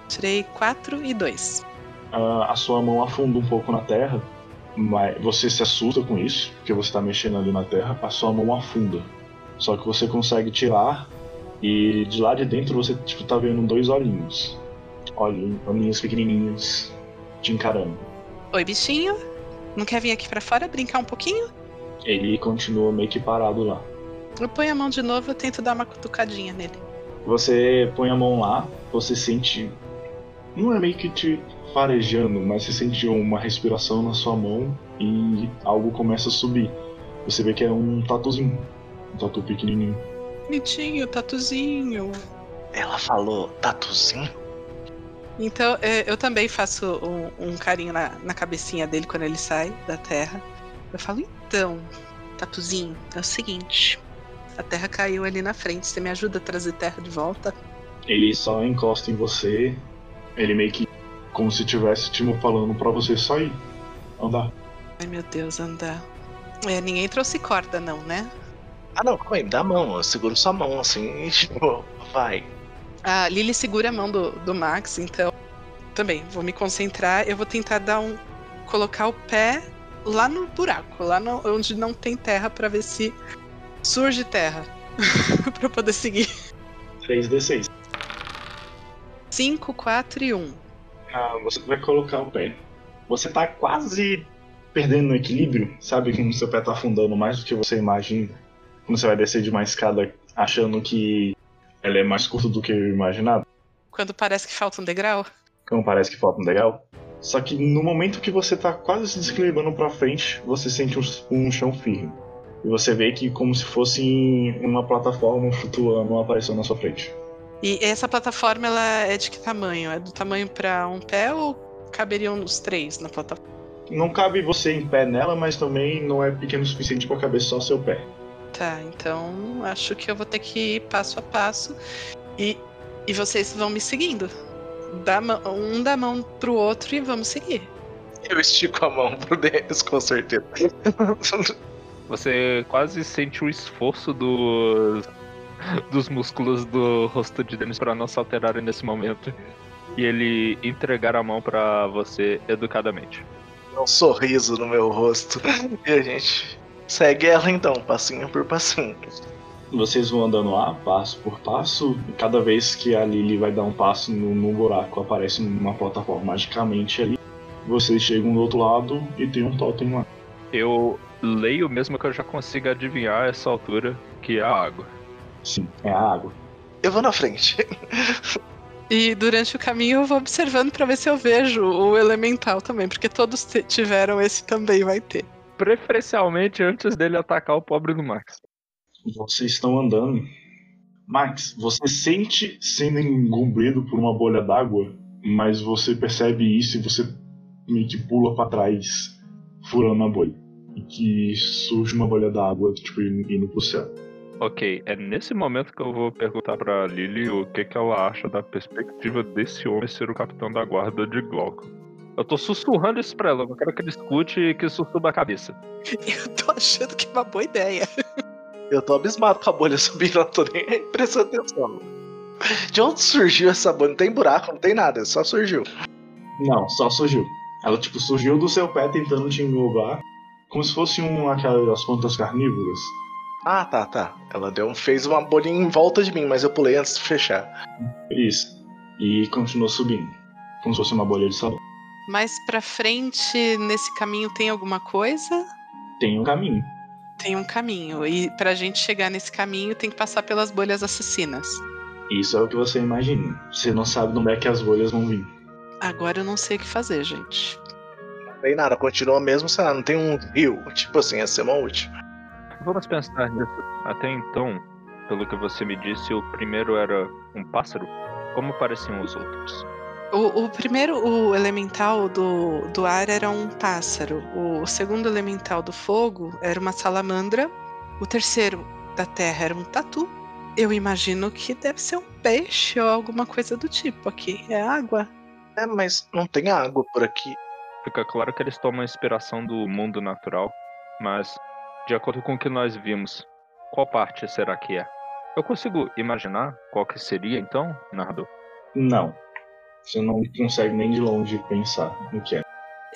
Tirei 4 e 2. Ah, a sua mão afunda um pouco na terra, mas você se assusta com isso, porque você tá mexendo ali na terra, a sua mão afunda. Só que você consegue tirar e de lá de dentro você tipo, tá vendo dois olhinhos. Olhinhos, olhinhos pequenininhos te encarando. Oi, bichinho. Não quer vir aqui pra fora brincar um pouquinho? Ele continua meio que parado lá. Eu ponho a mão de novo e tento dar uma cutucadinha nele. Você põe a mão lá, você sente. Não é meio que te farejando, mas você sente uma respiração na sua mão e algo começa a subir. Você vê que é um tatuzinho. Um tatu pequenininho. Bonitinho, tatuzinho. Ela falou tatuzinho? Então, é, eu também faço um, um carinho na, na cabecinha dele quando ele sai da terra. Eu falo, então, Tatuzinho, é o seguinte. A terra caiu ali na frente. Você me ajuda a trazer terra de volta? Ele só encosta em você. Ele meio que. Como se estivesse te falando pra você sair. Andar. Ai meu Deus, andar. É, ninguém trouxe corda, não, né? Ah não, calma aí, me dá a mão, eu seguro sua mão assim e tipo, vai. A Lily segura a mão do, do Max, então também vou me concentrar. Eu vou tentar dar um. colocar o pé lá no buraco, lá no- onde não tem terra, pra ver se surge terra. pra eu poder seguir. 3d6. 5, 4 e 1. Ah, você vai colocar o pé. Você tá quase perdendo o equilíbrio, sabe? Como seu pé tá afundando mais do que você imagina. Quando você vai descer de uma escada achando que ela é mais curta do que eu imaginava. Quando parece que falta um degrau. Como parece que falta um degrau. Só que no momento que você tá quase se desequilibrando pra frente, você sente um, um chão firme. E você vê que como se fosse uma plataforma flutuando aparecendo na sua frente. E essa plataforma ela é de que tamanho? É do tamanho pra um pé ou caberiam os três na plataforma? Não cabe você em pé nela, mas também não é pequeno o suficiente pra caber só seu pé. Tá, então acho que eu vou ter que ir passo a passo e, e vocês vão me seguindo. Dá um dá a mão pro outro e vamos seguir. Eu estico a mão pro Denis, com certeza. Você quase sente o esforço dos, dos músculos do rosto de Dennis para não se alterarem nesse momento. E ele entregar a mão pra você educadamente. um sorriso no meu rosto. E a gente segue ela então, passinho por passinho. Vocês vão andando lá, passo por passo, e cada vez que a Lily vai dar um passo no, no buraco, aparece uma plataforma magicamente ali. Vocês chegam do outro lado e tem um totem lá. Eu leio mesmo que eu já consiga adivinhar a essa altura que é a água. Sim, é a água. Eu vou na frente. E durante o caminho eu vou observando pra ver se eu vejo o elemental também, porque todos tiveram esse também vai ter. Preferencialmente antes dele atacar o pobre do Max. Vocês estão andando. Max, você sente sendo engolido por uma bolha d'água, mas você percebe isso e você meio que pula pra trás, furando a bolha. E que surge uma bolha d'água, tipo, indo pro céu. Ok, é nesse momento que eu vou perguntar pra Lily o que, que ela acha da perspectiva desse homem ser o capitão da guarda de Glauco. Eu tô sussurrando isso pra ela, eu não quero que ele escute e que isso suba a cabeça. Eu tô achando que é uma boa ideia. Eu tô abismado com a bolha subindo, não tô nem aí prestando atenção. De onde surgiu essa bolha? Não tem buraco, não tem nada, só surgiu. Não, só surgiu. Ela, tipo, surgiu do seu pé tentando te englobar, como se fosse um aquelas plantas carnívoras. Ah, tá, tá. Ela deu, fez uma bolinha em volta de mim, mas eu pulei antes de fechar. Isso. E continuou subindo. Como se fosse uma bolha de sabão. Mais pra frente, nesse caminho tem alguma coisa? Tem um caminho. Tem um caminho. E pra gente chegar nesse caminho tem que passar pelas bolhas assassinas. Isso é o que você imagina. Você não sabe onde é que as bolhas vão vir. Agora eu não sei o que fazer, gente. Não tem nada, continua mesmo, sei lá, não tem um rio. Tipo assim, ia ser uma última. Vamos pensar nisso. Até então, pelo que você me disse, o primeiro era um pássaro. Como pareciam os outros? O, o primeiro, o elemental do, do ar era um pássaro. O segundo elemental do fogo era uma salamandra. O terceiro da terra era um tatu. Eu imagino que deve ser um peixe ou alguma coisa do tipo aqui. É água? É, mas não tem água por aqui. Fica claro que eles tomam inspiração do mundo natural, mas de acordo com o que nós vimos, qual parte será que é? Eu consigo imaginar qual que seria então, narrador? Não. Você não consegue nem de longe pensar no que é.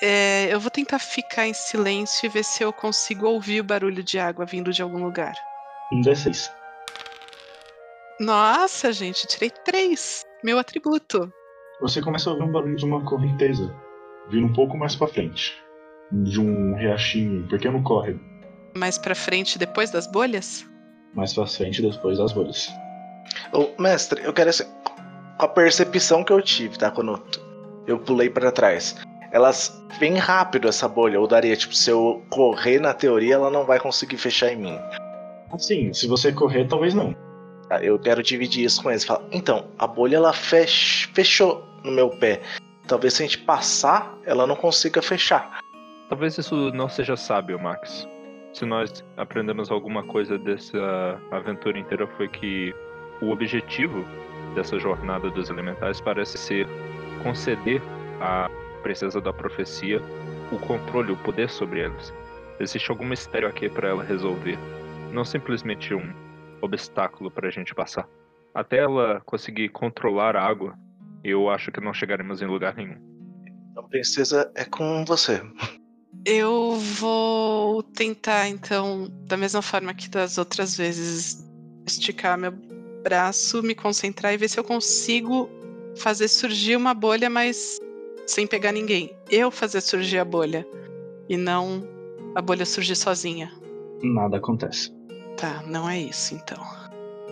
É, eu vou tentar ficar em silêncio e ver se eu consigo ouvir o barulho de água vindo de algum lugar. Um D6. Nossa, gente, tirei três. Meu atributo. Você começa a ouvir um barulho de uma correnteza vindo um pouco mais para frente, de um riachinho, um pequeno córrego. Mais pra frente, depois das bolhas? Mais pra frente, depois das bolhas. Ô, mestre, eu quero assim, com a percepção que eu tive, tá? Quando eu pulei para trás. Elas vêm rápido essa bolha, ou daria, tipo, se eu correr na teoria, ela não vai conseguir fechar em mim. Assim, se você correr, talvez não. Tá, Eu quero dividir isso com eles. Falar, então, a bolha ela fech... fechou no meu pé. Talvez se a gente passar, ela não consiga fechar. Talvez isso não seja sábio, Max. Se nós aprendemos alguma coisa dessa aventura inteira foi que o objetivo dessa jornada dos elementais parece ser conceder à princesa da profecia o controle, o poder sobre eles. Existe algum mistério aqui para ela resolver, não simplesmente um obstáculo para a gente passar. Até ela conseguir controlar a água, eu acho que não chegaremos em lugar nenhum. Então, princesa, é com você. Eu vou tentar, então, da mesma forma que das outras vezes, esticar meu braço, me concentrar e ver se eu consigo fazer surgir uma bolha, mas sem pegar ninguém. Eu fazer surgir a bolha e não a bolha surgir sozinha. Nada acontece. Tá, não é isso então.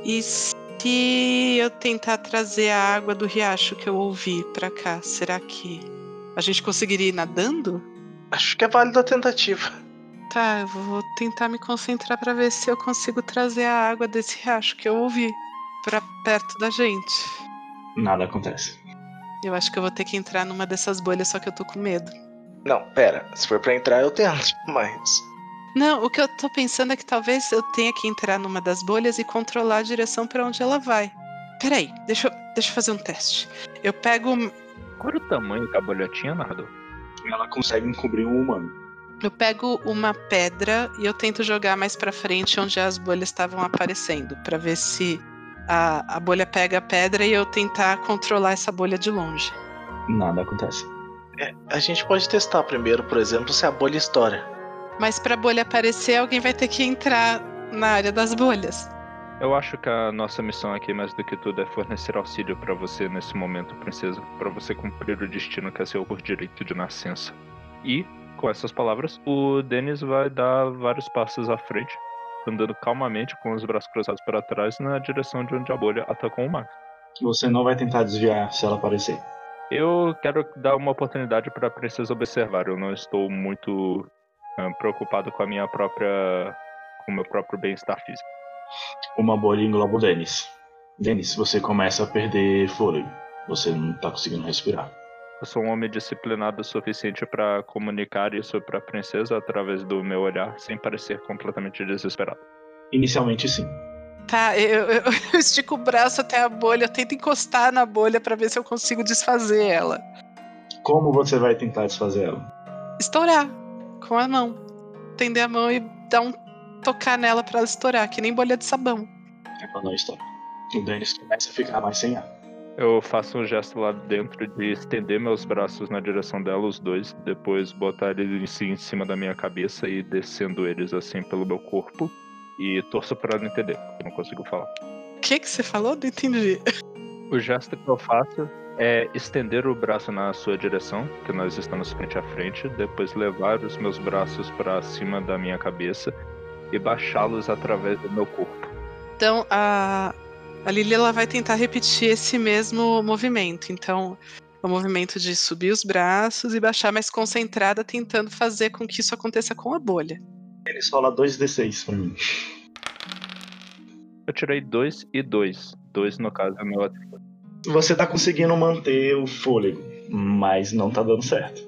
E se eu tentar trazer a água do riacho que eu ouvi pra cá, será que a gente conseguiria ir nadando? Acho que é válida a tentativa. Tá, eu vou tentar me concentrar pra ver se eu consigo trazer a água desse riacho que eu ouvi pra perto da gente. Nada acontece. Eu acho que eu vou ter que entrar numa dessas bolhas, só que eu tô com medo. Não, pera. Se for pra entrar, eu tento. Mas. Não, o que eu tô pensando é que talvez eu tenha que entrar numa das bolhas e controlar a direção pra onde ela vai. Peraí, deixa eu, deixa eu fazer um teste. Eu pego. Qual era o tamanho que a bolha tinha, narrador? Ela consegue encobrir um humano. Eu pego uma pedra e eu tento jogar mais pra frente onde as bolhas estavam aparecendo, Pra ver se a, a bolha pega a pedra e eu tentar controlar essa bolha de longe. Nada acontece. É, a gente pode testar primeiro, por exemplo, se a bolha estoura. Mas pra bolha aparecer, alguém vai ter que entrar na área das bolhas. Eu acho que a nossa missão aqui, mais do que tudo, é fornecer auxílio para você nesse momento, princesa, para você cumprir o destino que é seu por direito de nascença. E, com essas palavras, o Denis vai dar vários passos à frente, andando calmamente com os braços cruzados para trás na direção de onde a bolha atacou o Max. Você não vai tentar desviar se ela aparecer. Eu quero dar uma oportunidade para a princesa observar. Eu não estou muito ah, preocupado com a minha própria, com o meu próprio bem-estar físico. Uma bolha engloba o Denis. Denis, você começa a perder fôlego. Você não tá conseguindo respirar. Eu sou um homem disciplinado o suficiente para comunicar isso para a princesa através do meu olhar, sem parecer completamente desesperado. Inicialmente sim. Tá, eu, eu- eu estico o braço até a bolha, eu tento encostar na bolha pra ver se eu consigo desfazer ela. Como você vai tentar desfazer ela? Estourar com a mão. Tender a mão e dar um tocar nela pra ela estourar, que nem bolha de sabão. Ela não estoura. O Denis começa a ficar mais sem ar. Eu faço um gesto lá dentro de estender meus braços na direção dela, os dois, depois botar eles em cima da minha cabeça e descendo eles assim pelo meu corpo. E torço pra ela entender, porque eu não consigo falar. O que que você falou? Não entendi. O gesto que eu faço é estender o braço na sua direção, que nós estamos frente a frente, depois levar os meus braços para cima da minha cabeça e baixá-los através do meu corpo. Então a, A Lily ela vai tentar repetir esse mesmo movimento. Então, é o movimento de subir os braços e baixar mais concentrada, tentando fazer com que isso aconteça com a bolha. Eles rola 2d6 pra mim. Eu tirei 2 e 2. 2 no caso é meu atributo. Você tá conseguindo manter o fôlego, mas não tá dando certo.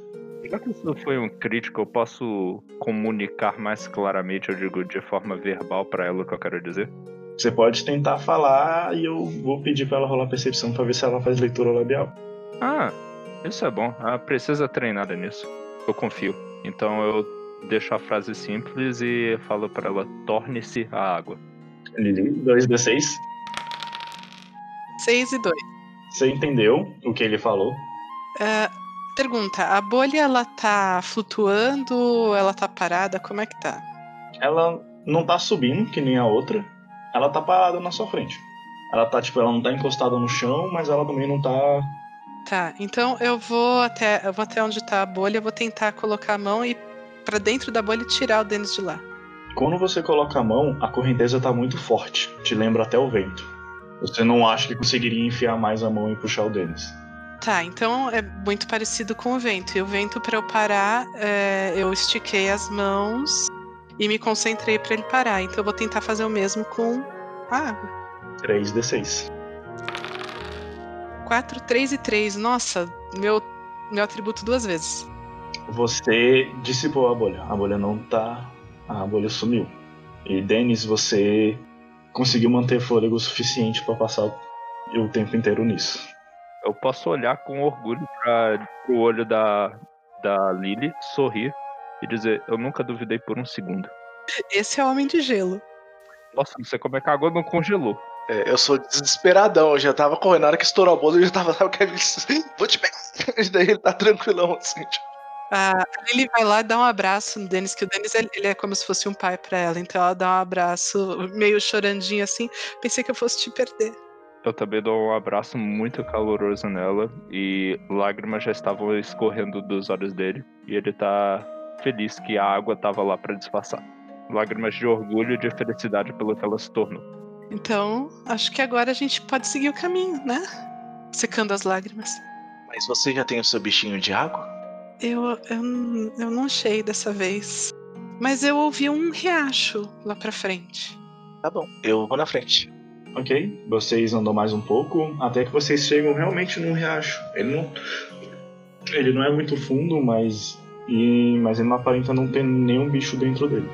Já que isso foi um crítico, eu posso comunicar mais claramente, eu digo de forma verbal pra ela o que eu quero dizer? Você pode tentar falar e eu vou pedir pra ela rolar percepção pra ver se ela faz leitura labial. Ah, isso é bom. Ela precisa treinada nisso. Eu confio. Então eu deixo a frase simples e falo pra ela: torne-se a água. Lili, 2d6. 6 e 2. Você entendeu o que ele falou? Ah, pergunta: a bolha ela tá flutuando? Ela tá parada? Como é que tá? Ela não tá subindo, que nem a outra. Ela tá parada na sua frente. Ela tá, tipo, ela não tá encostada no chão, mas ela também não tá. Tá, então eu vou até eu vou até onde tá a bolha, eu vou tentar colocar a mão e pra dentro da bolha e tirar o Denis de lá. Quando você coloca a mão, a correnteza tá muito forte. Te lembra até o vento. Você não acha que conseguiria enfiar mais a mão e puxar o Denis. Tá, então é muito parecido com o vento. E o vento, pra eu parar, é, eu estiquei as mãos e me concentrei pra ele parar. Então eu vou tentar fazer o mesmo com a água. 3d6. 4, 3 e 3. Nossa, meu, meu atributo duas vezes. Você dissipou a bolha. A bolha não tá. A bolha sumiu. E Denis, você conseguiu manter fôlego o suficiente pra passar o tempo inteiro nisso. Eu posso olhar com orgulho para o olho da, da Lily, sorrir e dizer: Eu nunca duvidei por um segundo. Esse é o homem de gelo. Nossa, não sei como é que a água não congelou. É, eu sou desesperadão, eu já tava correndo. Na hora que estourou a bolsa, eu já tava, sabe, o Kevin, vou te pegar. E daí ele tá tranquilão, assim, tipo. A Lily vai lá e dá um abraço no Denis, que o Denis ele ele é como se fosse um pai pra ela. Então ela dá um abraço meio chorandinho assim. Pensei que eu fosse te perder. Eu também dou um abraço muito caloroso nela e lágrimas já estavam escorrendo dos olhos dele. E ele tá feliz que a água tava lá pra disfarçar. Lágrimas de orgulho e de felicidade pelo que ela se tornou. Então, acho que agora a gente pode seguir o caminho, né? Secando as lágrimas. Mas você já tem o seu bichinho de água? Eu, eu, eu não achei dessa vez. Mas eu ouvi um riacho lá pra frente. Tá bom, eu vou na frente. Ok? Vocês andam mais um pouco até que vocês chegam realmente num riacho. Ele não. Ele não é muito fundo, mas. E, mas ele não aparenta não ter nenhum bicho dentro dele.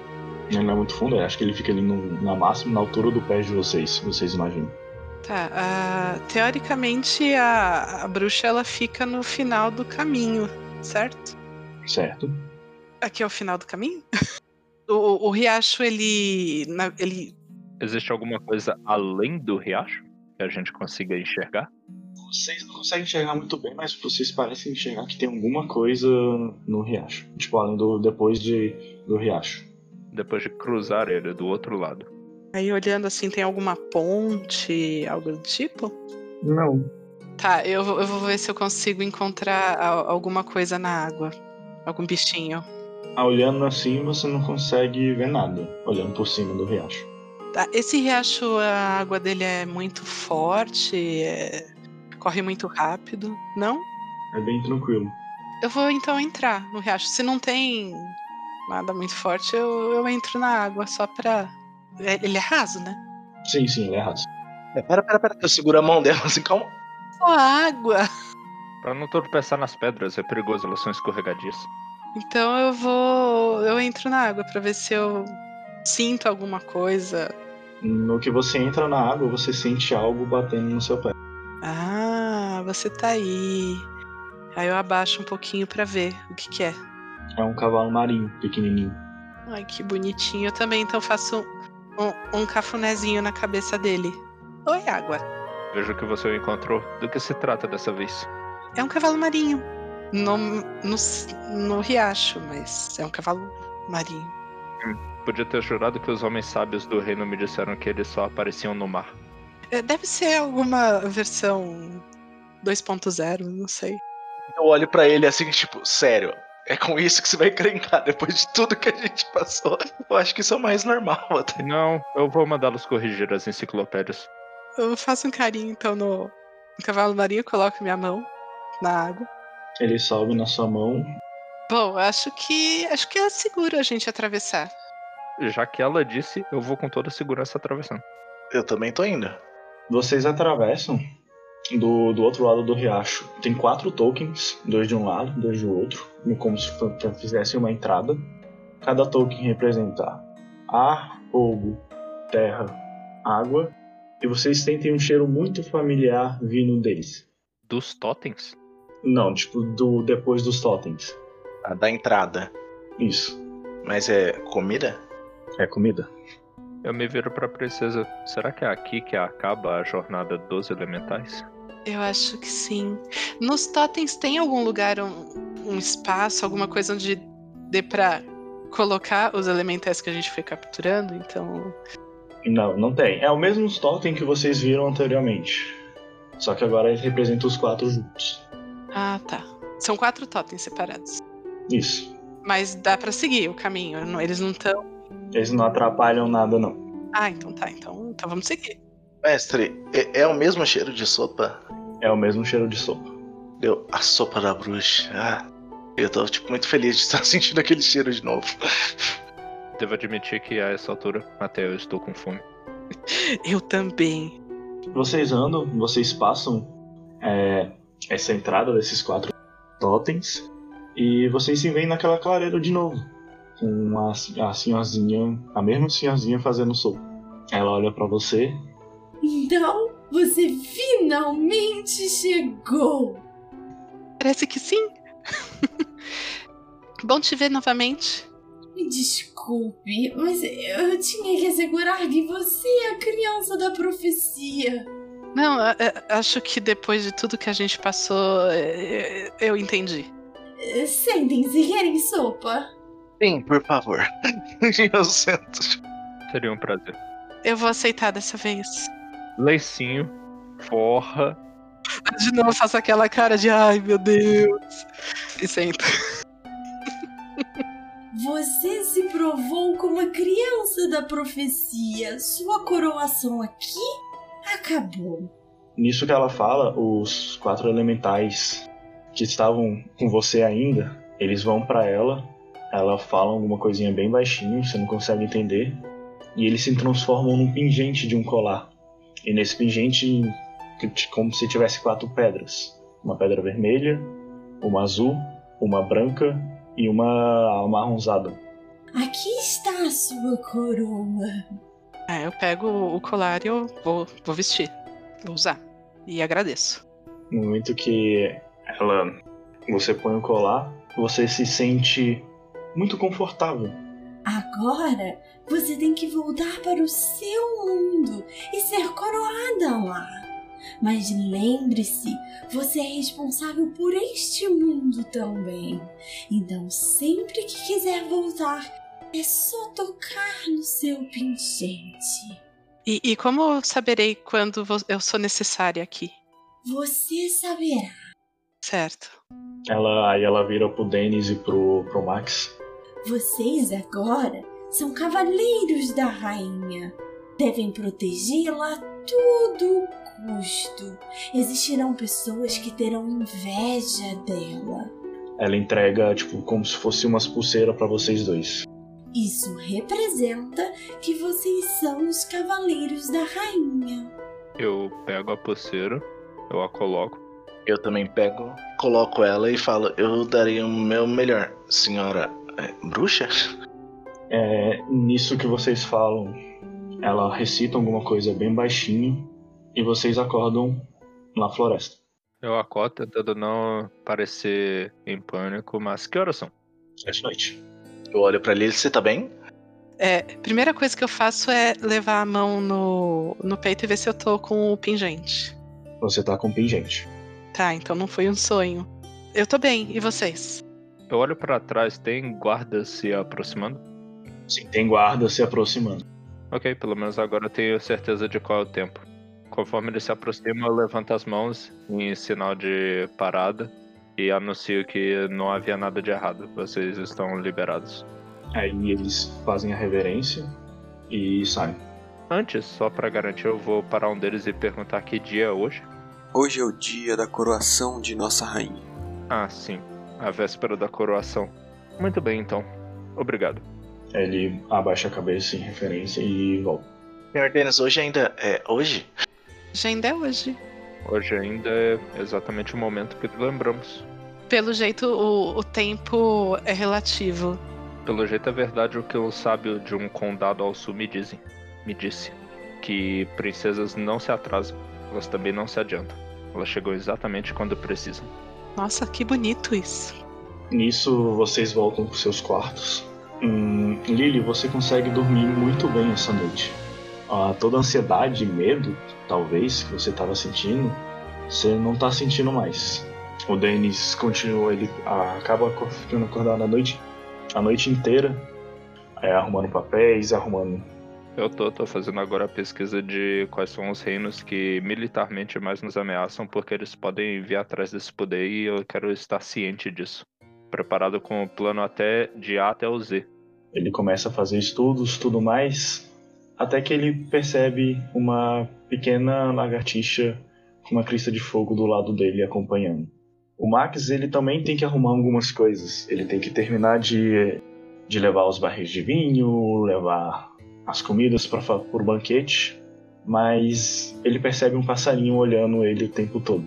Ele não é muito fundo, eu acho que ele fica ali no, na máxima, na altura do pé de vocês, se vocês imaginam. Tá, ah, teoricamente a, a bruxa ela fica no final do caminho, certo? Certo? Aqui é o final do caminho? o, o riacho, ele, na- ele. Existe alguma coisa além do riacho que a gente consiga enxergar? Vocês não conseguem enxergar muito bem, mas vocês parecem enxergar que tem alguma coisa no riacho. Tipo, além do. depois de, do riacho. Depois de cruzar ele do outro lado. Aí olhando assim, tem alguma ponte, algo do tipo? Não. Tá, eu, vou- eu vou ver se eu consigo encontrar a- alguma coisa na água. Algum bichinho. Ah, olhando assim, você não consegue ver nada, olhando por cima do riacho. Tá, esse riacho, a água dele é muito forte, é- corre muito rápido, não? É bem tranquilo. Eu vou então entrar no riacho. Se não tem nada muito forte, eu, eu entro na água só pra. é- Ele é raso, né? Sim, sim, ele é raso. É, pera, pera, pera. Eu seguro a mão dela assim, calma. Só água! Pra não tropeçar nas pedras, é perigoso, elas são escorregadias. Então eu vou. Eu entro na água pra ver se eu sinto alguma coisa. No que você entra na água, você sente algo batendo no seu pé. Ah, você tá aí. Aí eu abaixo um pouquinho pra ver o que, que é. É um cavalo marinho, pequenininho. Ai, que bonitinho. Eu também então faço um, um cafunézinho na cabeça dele. Oi, água. Vejo que você encontrou. Do que se trata dessa vez? É um cavalo marinho. No, no, no riacho, mas é um cavalo marinho. Podia ter jurado que os homens sábios do reino me disseram que eles só apareciam no mar. É, deve ser alguma versão 2.0, não sei. Eu olho pra ele assim, tipo, sério. É com isso que você vai encrencar depois de tudo que a gente passou. Eu acho que isso é o mais normal até. Não, eu vou mandá-los corrigir as enciclopédias. eu faço um carinho então no, no cavalo marinho, coloco minha mão na água. Ele sobe na sua mão. Bom, acho que acho que é seguro a gente atravessar. Já que ela disse, eu vou com toda segurança atravessando. Eu também tô indo. Vocês atravessam do, do outro lado do riacho. Tem quatro tokens, dois de um lado, dois do outro, como se fizessem uma entrada. Cada token representa ar, fogo, terra, água. E vocês sentem um cheiro muito familiar vindo deles. Dos totens? Não, tipo, do depois dos totens. A da entrada. Isso. Mas é comida? É comida. Eu me viro pra princesa. Será que é aqui que acaba a jornada dos elementais? Eu acho que sim. Nos totens tem algum lugar, um, um espaço, alguma coisa onde dê pra colocar os elementais que a gente foi capturando? Então. Não, não tem. É o mesmo totem que vocês viram anteriormente. Só que agora ele representa os quatro juntos. Ah, tá. São quatro totens separados. Isso. Mas dá pra seguir o caminho. Eles não estão. Eles não atrapalham nada, não. Ah, então tá. Então, então vamos seguir. Mestre, é, é o mesmo cheiro de sopa? É o mesmo cheiro de sopa. Deu a sopa da bruxa. Ah, eu tô tipo, muito feliz de estar sentindo aquele cheiro de novo. Devo admitir que a essa altura até eu estou com fome. Eu também. Vocês andam, vocês passam é, essa entrada desses quatro totens e vocês se veem naquela clareira de novo. Com a, a senhorzinha, a mesma senhorzinha fazendo sopa. Ela olha pra você. Então, você finalmente chegou! Parece que sim. Bom te ver novamente. Me desculpe, mas eu tinha que assegurar que você é a criança da profecia. Não, acho que depois de tudo que a gente passou, é, é, eu entendi. Sentem-se, querem sopa? Sim, por favor. eu sento. Seria um prazer. Eu vou aceitar dessa vez. Leicinho, forra. De novo, eu faço aquela cara de ai meu Deus. E sento. Você se provou como a criança da profecia. Sua coroação aqui acabou. Nisso que ela fala, os quatro elementais que estavam com você ainda, eles vão pra ela. Ela fala alguma coisinha bem baixinho, você não consegue entender. E eles se transformam num pingente de um colar. E nesse pingente, como se tivesse quatro pedras: uma pedra vermelha, uma azul, uma branca e uma amarronzada. Aqui está a sua coroa. Ah, eu pego o colar e eu vou, vou vestir. Vou usar. E agradeço. No momento que ela você põe o colar, você se sente muito confortável. Agora você tem que voltar para o seu mundo e ser coroada lá. Mas lembre-se, você é responsável por este mundo também. Então, sempre que quiser voltar, é só tocar no seu pingente. E, e como eu saberei quando eu sou necessária aqui? Você saberá. Certo. Ela aí ela vira pro Dennis e pro, pro Max. Vocês agora são cavaleiros da rainha. Devem protegê-la a todo custo. Existirão pessoas que terão inveja dela. Ela entrega tipo como se fosse umas pulseiras pra vocês dois. Isso representa que vocês são os cavaleiros da rainha. Eu pego a pulseira, eu a coloco. Eu também pego, coloco ela e falo: Eu darei o meu melhor, senhora é, bruxa? É, nisso que vocês falam, ela recita alguma coisa bem baixinho e vocês acordam na floresta. Eu acordo tentando não parecer em pânico, mas que horas são? É de noite. Eu olho pra Lily: Você tá bem? É, primeira coisa que eu faço é levar a mão no, no peito e ver se eu tô com o pingente. Você tá com pingente. Tá, então não foi um sonho. Eu tô bem, e vocês? Eu olho pra trás, tem guardas se aproximando? Sim, tem guarda se aproximando. Ok, pelo menos agora eu tenho certeza de qual é o tempo. Conforme ele se aproxima, eu levanto as mãos em sinal de parada e anuncio que não havia nada de errado. Vocês estão liberados. Aí eles fazem a reverência e saem. Antes, só para garantir, eu vou parar um deles e perguntar que dia é hoje. Hoje é o dia da coroação de nossa rainha. Ah, sim. A véspera da coroação. Muito bem, então. Obrigado. Ele abaixa a cabeça em referência e volta. Senhor Denis, hoje ainda é hoje? Já ainda é hoje. Hoje ainda é exatamente o momento que lembramos. Pelo jeito, o, o tempo é relativo. Pelo jeito é verdade o que o sábio de um condado ao sul me dizem. Me disse. Que princesas não se atrasam. Elas também não se adiantam. Elas chegam exatamente quando precisam. Nossa, que bonito isso. Nisso, vocês voltam para seus quartos. Hum, Lily, você consegue dormir muito bem essa noite. Ah, toda a ansiedade e medo, talvez, que você estava sentindo, você não está sentindo mais. O Dennis continua, ele acaba ficando acordado a noite, a noite inteira, é, arrumando papéis, arrumando. Eu tô, tô fazendo agora a pesquisa de quais são os reinos que militarmente mais nos ameaçam, porque eles podem vir atrás desse poder e eu quero estar ciente disso. Preparado com o plano até de A até o Z. Ele começa a fazer estudos, tudo mais, até que ele percebe uma pequena lagartixa com uma crista de fogo do lado dele acompanhando. O Max ele também tem que arrumar algumas coisas. Ele tem que terminar de, de levar os barris de vinho, levar as comidas para o banquete, mas ele percebe um passarinho olhando ele o tempo todo.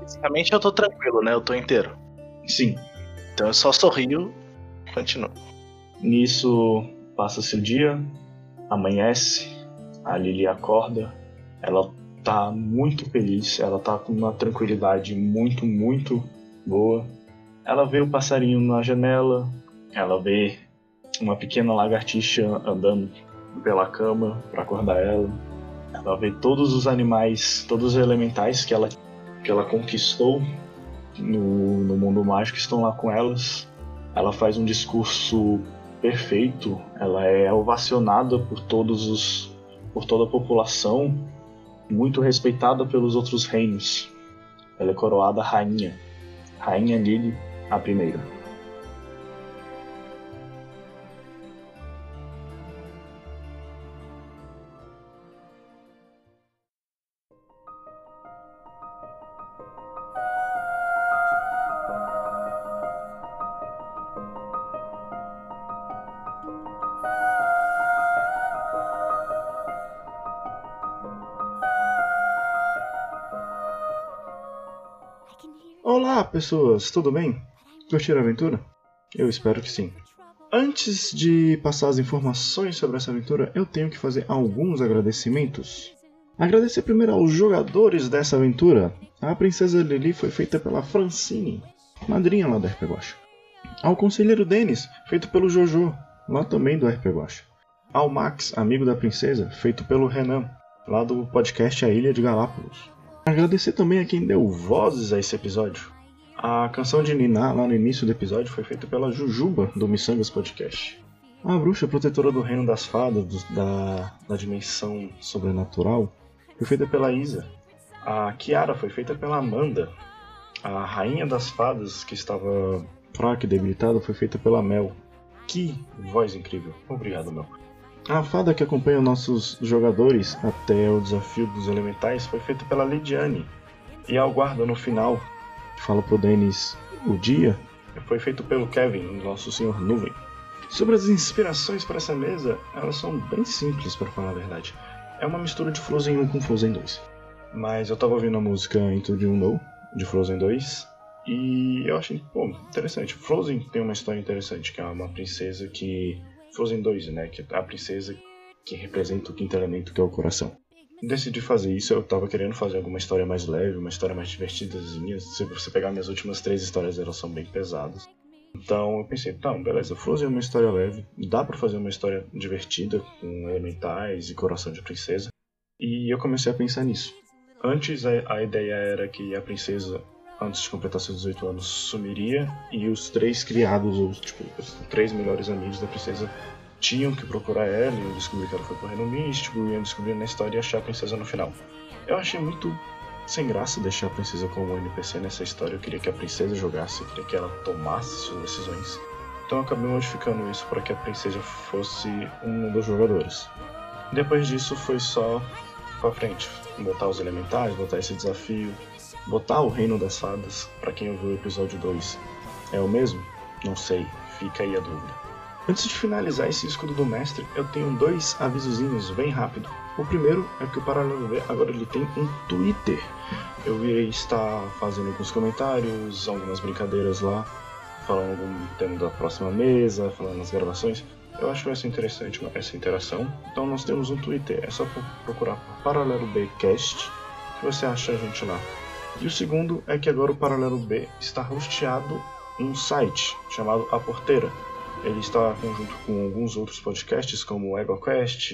Basicamente eu tô tranquilo, né? Eu tô inteiro. Sim. Então eu só sorrio continuo. Nisso passa-se o dia, amanhece, a Lily acorda, ela tá muito feliz, ela tá com uma tranquilidade muito, muito boa. Ela vê o passarinho na janela, ela vê uma pequena lagartixa andando pela cama para acordar ela. Ela vê todos os animais, todos os elementais que ela, que ela conquistou no, no mundo mágico estão lá com elas. Ela faz um discurso perfeito, ela é ovacionada por todos os por toda a população, muito respeitada pelos outros reinos. Ela é coroada rainha, rainha Lily a primeira. Pessoas, tudo bem? Curtiram a aventura? Eu espero que sim. Antes de passar as informações sobre essa aventura, eu tenho que fazer alguns agradecimentos. Agradecer primeiro aos jogadores dessa aventura. A Princesa Lily foi feita pela Francine, madrinha lá do RP Guacha. Ao Conselheiro Denis, feito pelo Jojo, lá também do RP Guacha. Ao Max, amigo da princesa, feito pelo Renan, lá do podcast A Ilha de Galápagos. Agradecer também a quem deu vozes a esse episódio. A canção de Niná, lá no início do episódio, foi feita pela Jujuba, do Missangas Podcast. A bruxa protetora do reino das fadas, do, da, da dimensão sobrenatural, foi feita pela Isa. A Kiara foi feita pela Amanda. A rainha das fadas, que estava fraca e debilitada, foi feita pela Mel. Que voz incrível. Obrigado, Mel. A fada que acompanha nossos jogadores até o desafio dos elementais foi feita pela Lidiane. E a guarda no final, fala pro Dennis o dia, foi feito pelo Kevin, nosso senhor nuvem. Sobre as inspirações para essa mesa, elas são bem simples para falar a verdade. É uma mistura de Frozen 1 com Frozen 2. Mas eu tava ouvindo a música Into the Unknown, de Frozen 2, e eu achei, pô, interessante. Frozen tem uma história interessante, que é uma princesa que Frozen 2, né? Que é a princesa que representa o quinto elemento, que é o coração. Decidi fazer isso, eu tava querendo fazer alguma história mais leve, uma história mais divertidazinha. Se você pegar minhas últimas três histórias, elas são bem pesadas. Então eu pensei, tá, beleza, Frozen é uma história leve, dá para fazer uma história divertida, com elementais e coração de princesa. E eu comecei a pensar nisso. Antes a, a ideia era que a princesa, antes de completar seus 18 anos, sumiria e os três criados, ou tipo, os três melhores amigos da princesa, tinham que procurar ela e descobrir que ela foi pro reino místico, iam descobrir na história e achar a princesa no final. Eu achei muito sem graça deixar a princesa como NPC nessa história. Eu queria que a princesa jogasse, eu queria que ela tomasse suas decisões. Então eu acabei modificando isso para que a princesa fosse um dos jogadores. Depois disso foi só pra frente. Botar os elementares, botar esse desafio, botar o Reino das Fadas, para quem ouviu o episódio 2. É o mesmo? Não sei, fica aí a dúvida. Antes de finalizar esse escudo do mestre, eu tenho dois avisozinhos bem rápido. O primeiro é que o Paralelo B agora ele tem um Twitter. Eu irei estar fazendo alguns comentários, algumas brincadeiras lá, falando algum tema da próxima mesa, falando nas gravações. Eu acho ser interessante essa interação. Então nós temos um Twitter, é só procurar Paralelo B Cast que você acha a gente lá. E o segundo é que agora o Paralelo B está hosteado em um site chamado A Porteira. Ele está conjunto com alguns outros podcasts como EgoQuest,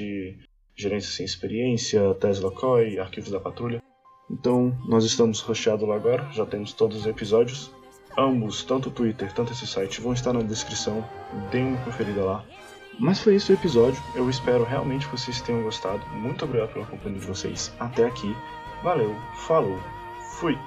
Gerência Sem Experiência, Tesla Coy, Arquivos da Patrulha. Então, nós estamos hosteados lá agora, já temos todos os episódios. Ambos, tanto o Twitter, tanto esse site, vão estar na descrição. Deem uma conferida lá. Mas foi isso o episódio. Eu espero realmente que vocês tenham gostado. Muito obrigado pela companhia de vocês até aqui. Valeu, falou, fui!